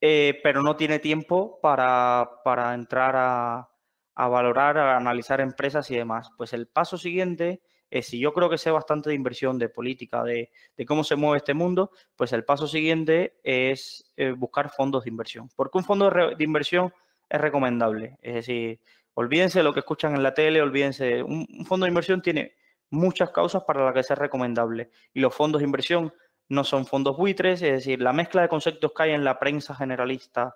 eh, pero no tiene tiempo para, entrar a, valorar, a analizar empresas y demás. Pues el paso siguiente es, si yo creo que sé bastante de inversión, de política, de, cómo se mueve este mundo, pues el paso siguiente es eh, buscar fondos de inversión. Porque un fondo de inversión es recomendable. Es decir, Olvídense de lo que escuchan en la tele, olvídense. Un, fondo de inversión tiene muchas causas para las que sea recomendable. Y los fondos de inversión no son fondos buitres, es decir, la mezcla de conceptos que hay en la prensa generalista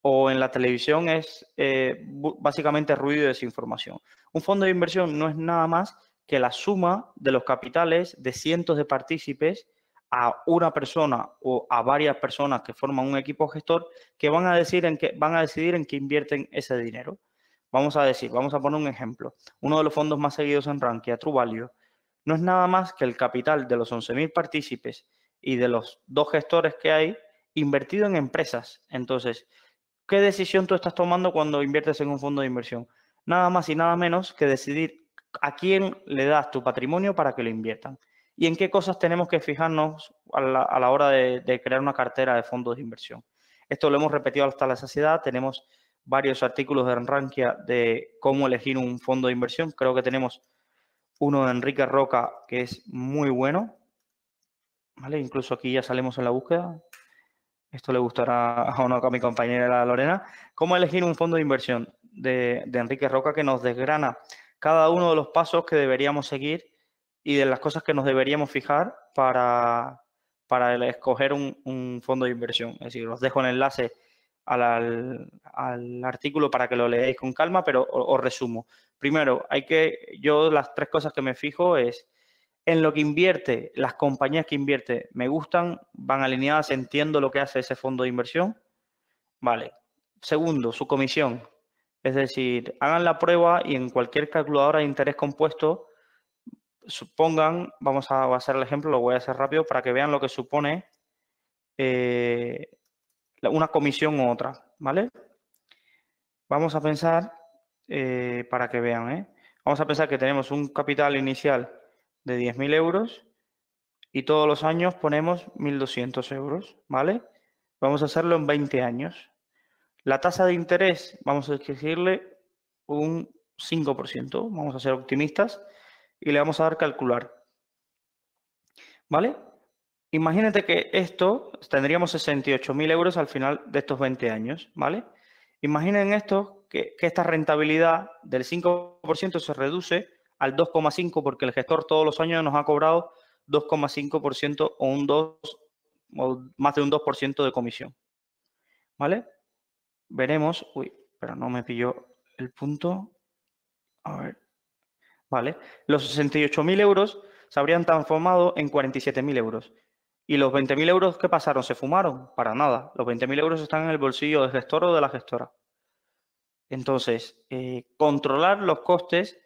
o en la televisión es eh, básicamente ruido y desinformación. Un fondo de inversión no es nada más que la suma de los capitales de cientos de partícipes a una persona o a varias personas que forman un equipo gestor que van a, decir en van a decidir en qué invierten ese dinero. Vamos a decir, vamos a poner un ejemplo. Uno de los fondos más seguidos en Rankia, True Value, no es nada más que el capital de los 11.000 partícipes y de los dos gestores que hay invertido en empresas. Entonces, ¿qué decisión tú estás tomando cuando inviertes en un fondo de inversión? Nada más y nada menos que decidir a quién le das tu patrimonio para que lo inviertan. Y en qué cosas tenemos que fijarnos a la, hora de, de crear una cartera de fondos de inversión. Esto lo hemos repetido hasta la saciedad. Tenemos varios artículos de Rankia de cómo elegir un fondo de inversión. Creo que tenemos uno de Enrique Roca que es muy bueno. ¿Vale? Incluso aquí ya salimos en la búsqueda. Esto le gustará a, no, a mi compañera Lorena. ¿Cómo elegir un fondo de inversión de, Enrique Roca que nos desgrana cada uno de los pasos que deberíamos seguir y de las cosas que nos deberíamos fijar para, para escoger un, fondo de inversión? Es decir, os dejo el enlace al, artículo para que lo leáis con calma, pero os, resumo. Primero, hay que, yo las tres cosas que me fijo es en lo que invierte, las compañías que invierte me gustan, van alineadas, entiendo lo que hace ese fondo de inversión. Vale. Segundo, su comisión. Es decir, hagan la prueba y en cualquier calculadora de interés compuesto, supongan, vamos a hacer el ejemplo, lo voy a hacer rápido para que vean lo que supone eh, una comisión u otra, ¿vale? Vamos a pensar, eh, para que vean, ¿eh? Vamos a pensar que tenemos un capital inicial de 10.000 euros y todos los años ponemos 1.200 euros, ¿vale? Vamos a hacerlo en 20 años. La tasa de interés, vamos a exigirle un 5%, vamos a ser optimistas y le vamos a dar calcular. ¿Vale? Imagínate que esto, tendríamos 68.000 euros al final de estos 20 años, ¿vale? Imaginen esto, que, esta rentabilidad del 5% se reduce al 2,5% porque el gestor todos los años nos ha cobrado 2,5% o un 2 o más de un 2% de comisión. ¿Vale? Veremos, uy, pero no me pilló el punto. A ver. Vale, los 68.000 euros se habrían transformado en 47.000 euros. ¿Y los 20.000 euros que pasaron se fumaron? Para nada. Los 20.000 euros están en el bolsillo del gestor o de la gestora. Entonces, eh, controlar los costes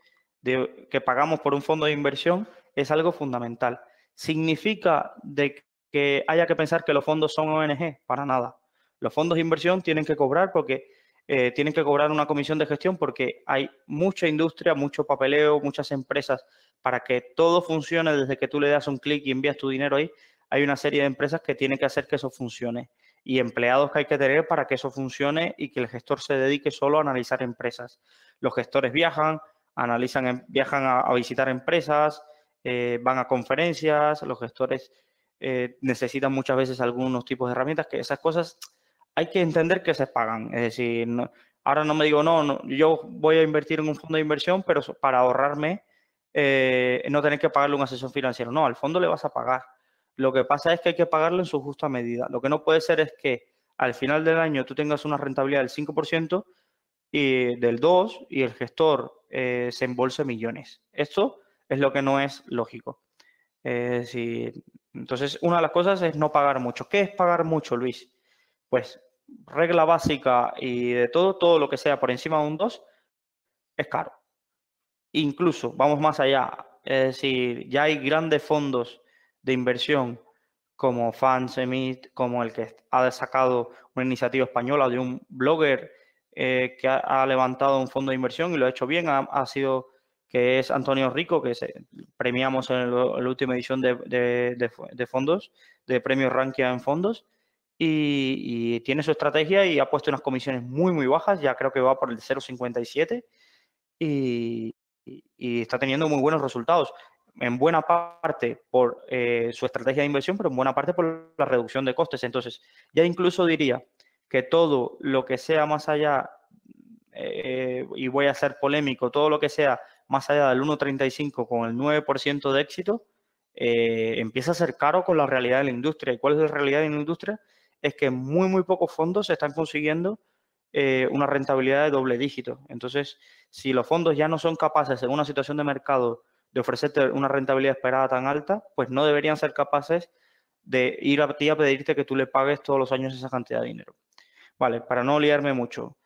de, que pagamos por un fondo de inversión es algo fundamental. ¿Significa de que haya que pensar que los fondos son ONG? Para nada. Los fondos de inversión tienen que cobrar porque eh, tienen que cobrar una comisión de gestión porque hay mucha industria, mucho papeleo, muchas empresas. Para que todo funcione desde que tú le das un clic y envías tu dinero ahí, hay una serie de empresas que tienen que hacer que eso funcione y empleados que hay que tener para que eso funcione y que el gestor se dedique solo a analizar empresas. Los gestores viajan, analizan, viajan a, visitar empresas, eh, van a conferencias, los gestores eh, necesitan muchas veces algunos tipos de herramientas, que esas cosas hay que entender que se pagan. Es decir, ahora no me digo, no, yo voy a invertir en un fondo de inversión, pero para ahorrarme eh, no tener que pagarle un asesor financiero. No, al fondo le vas a pagar. Lo que pasa es que hay que pagarlo en su justa medida. Lo que no puede ser es que al final del año tú tengas una rentabilidad del 5% y del 2% y el gestor eh, se embolse millones. Esto es lo que no es lógico. entonces, una de las cosas es no pagar mucho. ¿Qué es pagar mucho, Luis? Pues regla básica y de todo, todo lo que sea por encima de un 2 es caro. Incluso, vamos más allá, es decir, ya hay grandes fondos de inversión como Emit, como el que ha sacado una iniciativa española de un blogger eh, que ha, levantado un fondo de inversión y lo ha hecho bien, ha, sido que es Antonio Rico, que premiamos en, la última edición de, fondos, de premios Rankia en fondos, y, tiene su estrategia y ha puesto unas comisiones muy, muy bajas, ya creo que va por el 0,57 y, y, está teniendo muy buenos resultados, en buena parte por eh, su estrategia de inversión, pero en buena parte por la reducción de costes. Entonces, ya incluso diría que todo lo que sea más allá, eh, y voy a ser polémico, todo lo que sea más allá del 1,35 con el 9% de éxito, eh, empieza a ser caro con la realidad de la industria. ¿Y cuál es la realidad de la industria? Es que muy, muy pocos fondos están consiguiendo eh, una rentabilidad de doble dígito. Entonces, si los fondos ya no son capaces en una situación de mercado de ofrecerte una rentabilidad esperada tan alta, pues no deberían ser capaces de ir a ti a pedirte que tú le pagues todos los años esa cantidad de dinero. Vale, para no liarme mucho.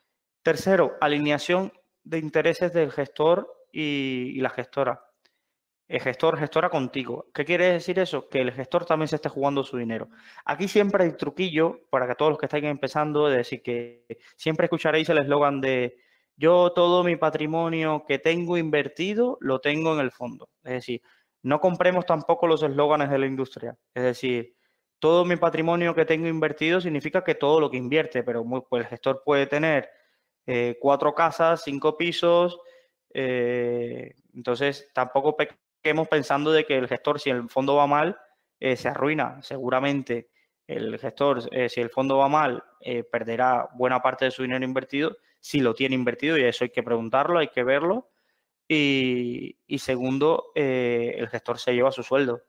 Tercero, alineación de intereses del gestor y la gestora el gestor, gestora contigo. ¿Qué quiere decir eso? Que el gestor también se esté jugando su dinero. Aquí siempre hay truquillo para que todos los que estén empezando, es decir, que siempre escucharéis el eslogan de yo todo mi patrimonio que tengo invertido lo tengo en el fondo. Es decir, no compremos tampoco los eslóganes de la industria. Es decir, todo mi patrimonio que tengo invertido significa que todo lo que invierte, pero pues el gestor puede tener eh, cuatro casas, cinco pisos, eh, entonces tampoco pensando de que el gestor, si el fondo va mal, eh, se arruina. Seguramente el gestor, eh, si el fondo va mal, eh, perderá buena parte de su dinero invertido, si lo tiene invertido, y eso hay que preguntarlo, hay que verlo. Y, segundo, el gestor se lleva su sueldo.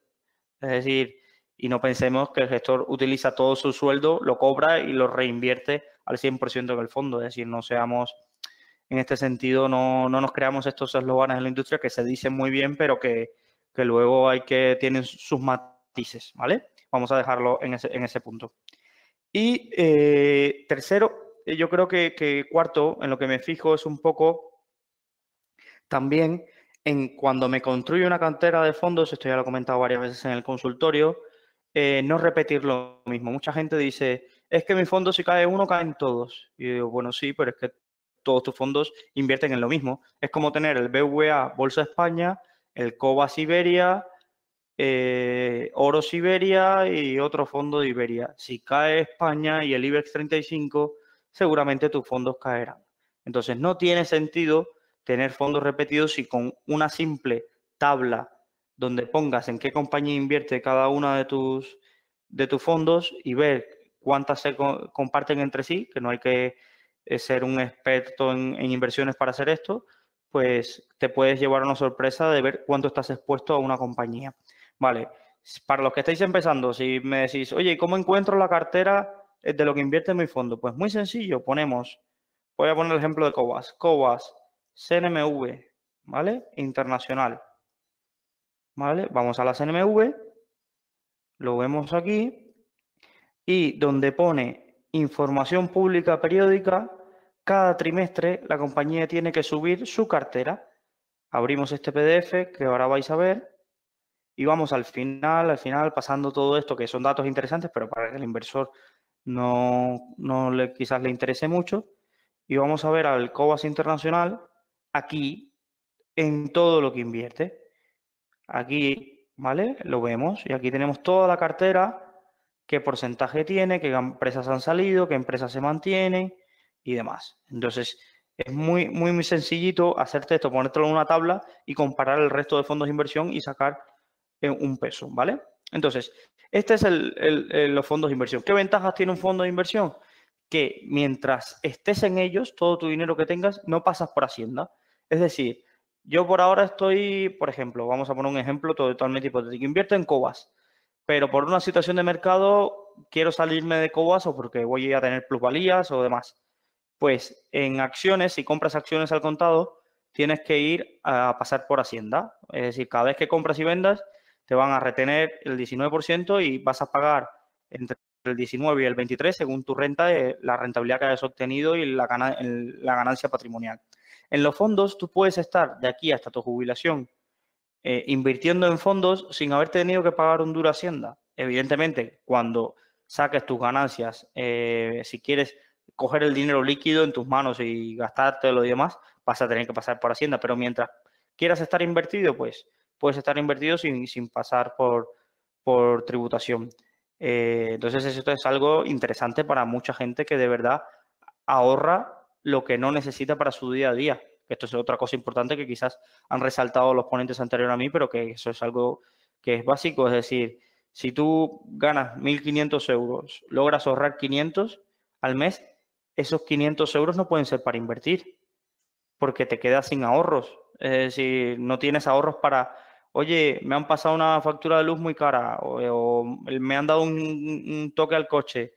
Es decir, y no pensemos que el gestor utiliza todo su sueldo, lo cobra y lo reinvierte al 100% en el fondo. Es decir, no seamos en este sentido no, nos creamos estos eslóganes en la industria que se dicen muy bien, pero que, luego hay que tienen sus matices, ¿vale? Vamos a dejarlo en ese, punto. Y eh, tercero, eh, yo creo que, cuarto, en lo que me fijo es un poco también en cuando me construyo una cantera de fondos, esto ya lo he comentado varias veces en el consultorio, eh, no repetir lo mismo. Mucha gente dice, es que mi fondo si cae uno, caen todos. Y yo digo, bueno, sí, pero es que todos tus fondos invierten en lo mismo. Es como tener el BVA Bolsa España, el COBA Siberia, eh, Oro Siberia y otro fondo de Iberia. Si cae España y el IBEX 35, seguramente tus fondos caerán. Entonces, no tiene sentido tener fondos repetidos si con una simple tabla donde pongas en qué compañía invierte cada uno de tus, de tus fondos y ver cuántas se comparten entre sí, que no hay que ser un experto en, inversiones para hacer esto, pues te puedes llevar una sorpresa de ver cuánto estás expuesto a una compañía. Vale, para los que estáis empezando, si me decís, oye, ¿cómo encuentro la cartera de lo que invierte en mi fondo? Pues muy sencillo, ponemos, voy a poner el ejemplo de Cobas, Cobas, CNMV, ¿vale? Internacional. ¿Vale? Vamos a la CNMV, lo vemos aquí, y donde pone información pública periódica, cada trimestre la compañía tiene que subir su cartera. Abrimos este PDF que ahora vais a ver y vamos al final, al final, pasando todo esto, que son datos interesantes, pero para el inversor no, no le, quizás le interese mucho, y vamos a ver al COBAS Internacional aquí en todo lo que invierte. Aquí, ¿vale? Lo vemos y aquí tenemos toda la cartera, qué porcentaje tiene, qué empresas han salido, qué empresas se mantienen y demás. Entonces, es muy, muy, muy sencillito hacerte esto, ponértelo en una tabla y comparar el resto de fondos de inversión y sacar eh, un peso, ¿vale? Entonces, este es el, los fondos de inversión. ¿Qué ventajas tiene un fondo de inversión? que mientras estés en ellos, todo tu dinero que tengas, no pasas por Hacienda. Es decir, yo por ahora estoy, por ejemplo, vamos a poner un ejemplo totalmente hipotético, invierto en Cobas, pero por una situación de mercado quiero salirme de Cobas o porque voy a tener plusvalías o demás. Pues en acciones, si compras acciones al contado, tienes que ir a pasar por Hacienda. Es decir, cada vez que compras y vendas, te van a retener el 19% y vas a pagar entre el 19 y el 23 según tu renta, la rentabilidad que hayas obtenido y la, ganancia patrimonial. En los fondos tú puedes estar de aquí hasta tu jubilación eh, invirtiendo en fondos sin haber tenido que pagar un duro Hacienda. Evidentemente, cuando saques tus ganancias, eh, si quieres coger el dinero líquido en tus manos y gastártelo y demás, vas a tener que pasar por Hacienda. Pero mientras quieras estar invertido, pues puedes estar invertido sin, sin pasar por, por tributación. Eh, entonces, esto es algo interesante para mucha gente que de verdad ahorra lo que no necesita para su día a día. Esto es otra cosa importante que quizás han resaltado los ponentes anteriores a mí, pero que eso es algo que es básico. Es decir, si tú ganas 1.500 euros, logras ahorrar 500 al mes, esos 500 euros no pueden ser para invertir, porque te quedas sin ahorros. Decir, no tienes ahorros para oye, me han pasado una factura de luz muy cara o, me han dado un, toque al coche.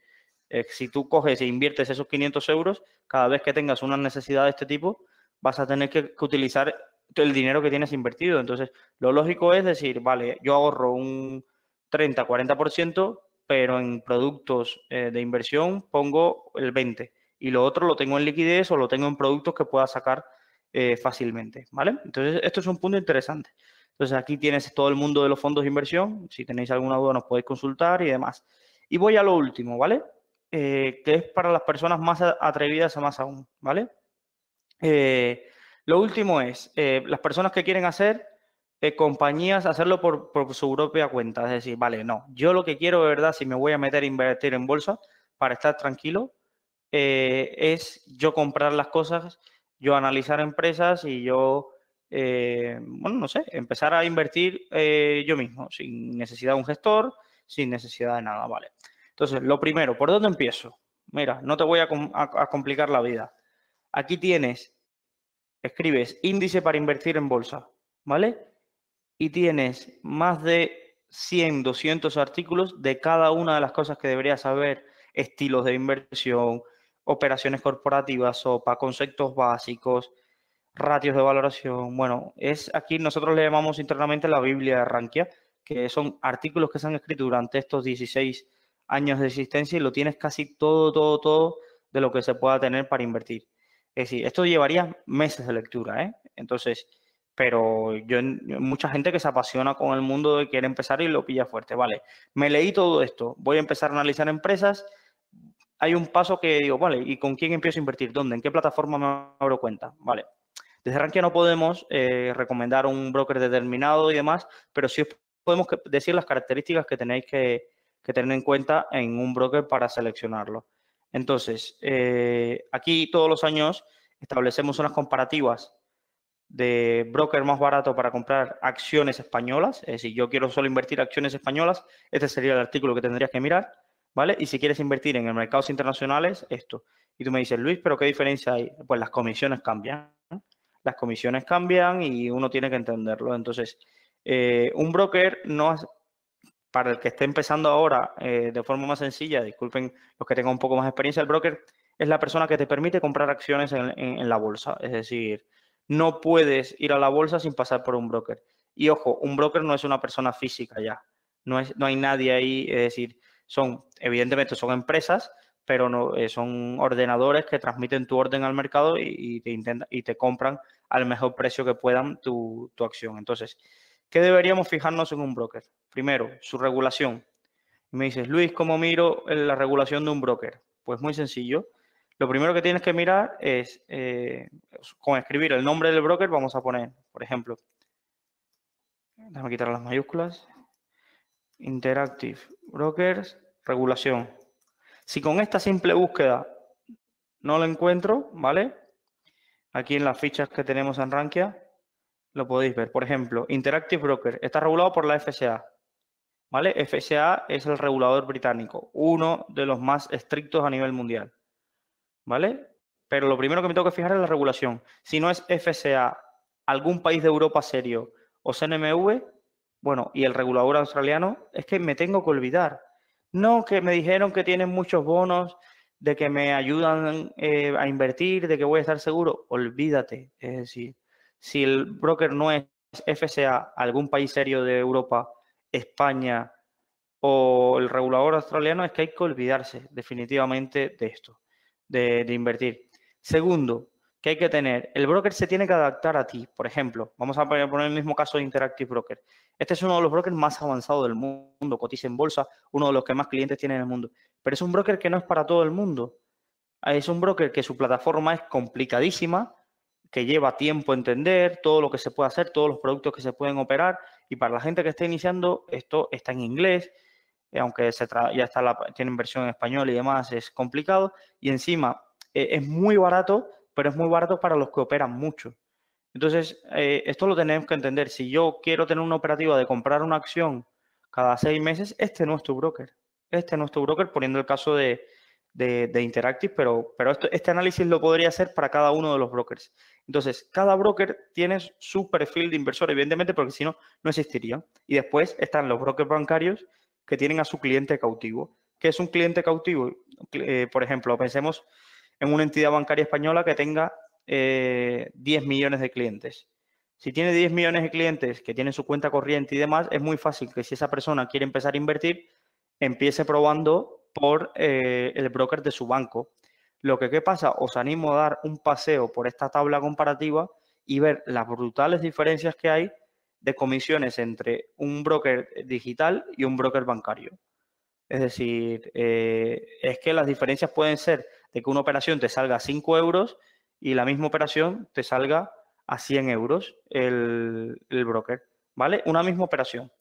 Eh, si tú coges e inviertes esos 500 euros, cada vez que tengas una necesidad de este tipo, vas a tener que, utilizar el dinero que tienes invertido. Entonces, lo lógico es decir, vale, yo ahorro un 30, 40%, pero en productos eh, de inversión pongo el 20% y lo otro lo tengo en liquidez o lo tengo en productos que pueda sacar eh, fácilmente, ¿vale? Entonces, esto es un punto interesante. Entonces aquí tienes todo el mundo de los fondos de inversión. Si tenéis alguna duda nos podéis consultar y demás. Y voy a lo último, ¿vale? Eh, que es para las personas más atrevidas más aún, ¿vale? Eh, lo último es, las personas que quieren hacer compañías, hacerlo por, por, su propia cuenta. Es decir, vale, no, yo lo que quiero de verdad, si me voy a meter a invertir en bolsa para estar tranquilo, es yo comprar las cosas, yo analizar empresas y yo eh, bueno, no sé, empezar a invertir eh, yo mismo, sin necesidad de un gestor, sin necesidad de nada, ¿vale? Entonces, lo primero, ¿por dónde empiezo? Mira, no te voy a, complicar la vida. Aquí tienes, escribes índice para invertir en bolsa, ¿vale? Y tienes más de 100, 200 artículos de cada una de las cosas que deberías saber, estilos de inversión, operaciones corporativas, OPA, conceptos básicos, ratios de valoración. Bueno, es aquí nosotros le llamamos internamente la Biblia de Rankia, que son artículos que se han escrito durante estos 16 años de existencia y lo tienes casi todo, todo, todo de lo que se pueda tener para invertir. Es decir, esto llevaría meses de lectura, ¿eh? Entonces, pero yo, mucha gente que se apasiona con el mundo y quiere empezar y lo pilla fuerte. Vale, me leí todo esto, voy a empezar a analizar empresas. Hay un paso que digo, vale, ¿y con quién empiezo a invertir? ¿Dónde? ¿En qué plataforma me abro cuenta? Vale, desde Rankia no podemos eh, recomendar un broker determinado y demás, pero sí podemos decir las características que tenéis que, tener en cuenta en un broker para seleccionarlo. Entonces, eh, aquí todos los años establecemos unas comparativas de broker más barato para comprar acciones españolas. Es decir, yo quiero solo invertir acciones españolas, este sería el artículo que tendrías que mirar, ¿vale? Y si quieres invertir en mercados internacionales, esto. Y tú me dices, Luis, ¿pero qué diferencia hay? Pues las comisiones cambian las comisiones cambian y uno tiene que entenderlo. Entonces, eh, un broker no para el que esté empezando ahora eh, de forma más sencilla, disculpen los que tengan un poco más de experiencia, el broker es la persona que te permite comprar acciones en, la bolsa. Es decir, no puedes ir a la bolsa sin pasar por un broker. Y ojo, un broker no es una persona física ya. No, es, no hay nadie ahí, es decir, son, evidentemente son empresas, pero no, eh, son ordenadores que transmiten tu orden al mercado y, te, y te compran al mejor precio que puedan tu, acción. Entonces, ¿qué deberíamos fijarnos en un broker? Primero, su regulación. me dices, Luis, ¿cómo miro la regulación de un broker? Pues muy sencillo. Lo primero que tienes que mirar es, eh, con escribir el nombre del broker, vamos a poner, por ejemplo, déjame quitar las mayúsculas, Interactive Brokers, regulación. Si con esta simple búsqueda no lo encuentro, ¿vale? Aquí en las fichas que tenemos en Rankia, lo podéis ver. Por ejemplo, Interactive Broker está regulado por la FSA. ¿Vale? FSA es el regulador británico, uno de los más estrictos a nivel mundial. ¿Vale? Pero lo primero que me tengo que fijar es la regulación. Si no es FSA, algún país de Europa serio o CNMV, bueno, y el regulador australiano, es que me tengo que olvidar. No, que me dijeron que tienen muchos bonos, de que me ayudan eh, a invertir, de que voy a estar seguro. Olvídate. Es decir, si el broker no es FSA, algún país serio de Europa, España o el regulador australiano, es que hay que olvidarse definitivamente de esto, de, invertir. Segundo, que hay que tener, el broker se tiene que adaptar a ti. Por ejemplo, vamos a poner el mismo caso de Interactive Broker. Este es uno de los brokers más avanzados del mundo, cotiza en bolsa, uno de los que más clientes tiene en el mundo. Pero es un broker que no es para todo el mundo. Es un broker que su plataforma es complicadísima, que lleva tiempo entender todo lo que se puede hacer, todos los productos que se pueden operar. Y para la gente que está iniciando, esto está en inglés, eh, aunque se ya está la, tienen versión en español y demás, es complicado. Y encima eh, es muy barato, pero es muy barato para los que operan mucho. Entonces, eh, esto lo tenemos que entender. Si yo quiero tener una operativa de comprar una acción cada seis meses, este no es tu broker. Este no es tu broker, poniendo el caso de, de, Interactive, pero, pero este análisis lo podría hacer para cada uno de los brokers. Entonces, cada broker tiene su perfil de inversor, evidentemente, porque si no, no existiría. Y después están los brokers bancarios que tienen a su cliente cautivo. ¿Qué es un cliente cautivo? Eh, por ejemplo, pensemos en una entidad bancaria española que tenga 10 eh, millones de clientes. Si tiene 10 millones de clientes que tienen su cuenta corriente y demás, es muy fácil que si esa persona quiere empezar a invertir, empiece probando por eh, el broker de su banco. Lo que, ¿qué pasa? Os animo a dar un paseo por esta tabla comparativa y ver las brutales diferencias que hay de comisiones entre un broker digital y un broker bancario. Es decir, eh, es que las diferencias pueden ser de que una operación te salga a 5 euros y la misma operación te salga a 100 euros el, broker, ¿vale? Una misma operación.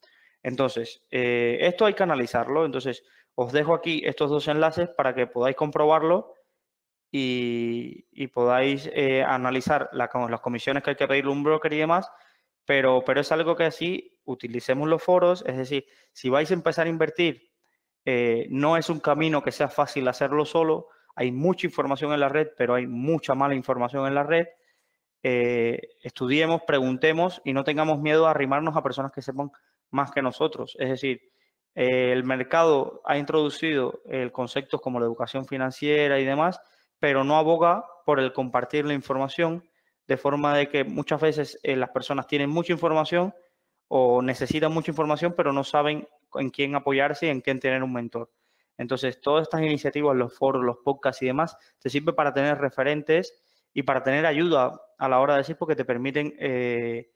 Entonces, eh, esto hay que analizarlo. Entonces, os dejo aquí estos dos enlaces para que podáis comprobarlo y, podáis eh, analizar las comisiones que hay que pedirle un broker y demás, pero, pero es algo que así utilicemos los foros, es decir, si vais a empezar a invertir, eh, no es un camino que sea fácil hacerlo solo, hay mucha información en la red, pero hay mucha mala información en la red. Eh, estudiemos, preguntemos y no tengamos miedo a arrimarnos a personas que sepan más que nosotros. Es decir, eh, el mercado ha introducido el conceptos como la educación financiera y demás, pero no aboga por el compartir la información, de forma de que muchas veces eh, las personas tienen mucha información o necesitan mucha información, pero no saben en quién apoyarse y en quién tener un mentor. Entonces, todas estas iniciativas, los foros, los podcasts y demás, te sirven para tener referentes y para tener ayuda a la hora de decir, porque te permiten eh,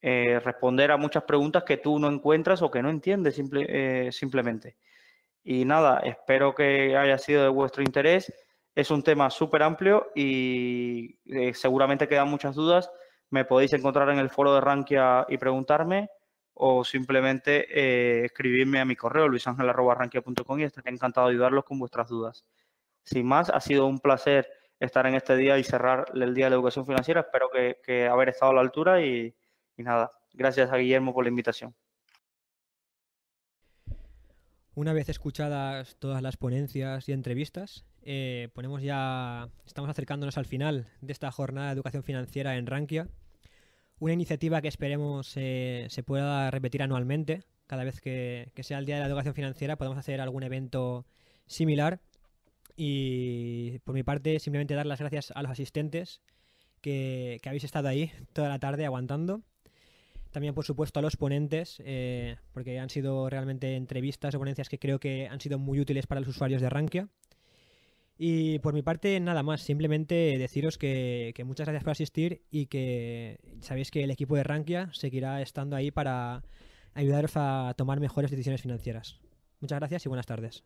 eh, responder a muchas preguntas que tú no encuentras o que no entiendes eh, simplemente. Y nada, espero que haya sido de vuestro interés. Es un tema súper amplio y seguramente quedan muchas dudas. Me podéis encontrar en el foro de Rankia y preguntarme o simplemente escribirme a mi correo luisangel.rankia.com y estaré encantado de ayudarlos con vuestras dudas. Sin más, ha sido un placer estar en este día y cerrar el Día de la Educación Financiera. Espero que, haber estado a la altura y, y nada, gracias a Guillermo por la invitación. Una vez escuchadas todas las ponencias y entrevistas, eh, ponemos ya, estamos acercándonos al final de esta jornada de educación financiera en Rankia. Una iniciativa que esperemos eh, se pueda repetir anualmente. Cada vez que, sea el Día de la Educación Financiera podemos hacer algún evento similar. Y por mi parte, simplemente dar las gracias a los asistentes que habéis estado ahí toda la tarde aguantando también, por supuesto, a los ponentes, eh, porque han sido realmente entrevistas o ponencias que creo que han sido muy útiles para los usuarios de Rankia. Y por mi parte, nada más. Simplemente deciros que, que, muchas gracias por asistir y que sabéis que el equipo de Rankia seguirá estando ahí para ayudaros a tomar mejores decisiones financieras. Muchas gracias y buenas tardes.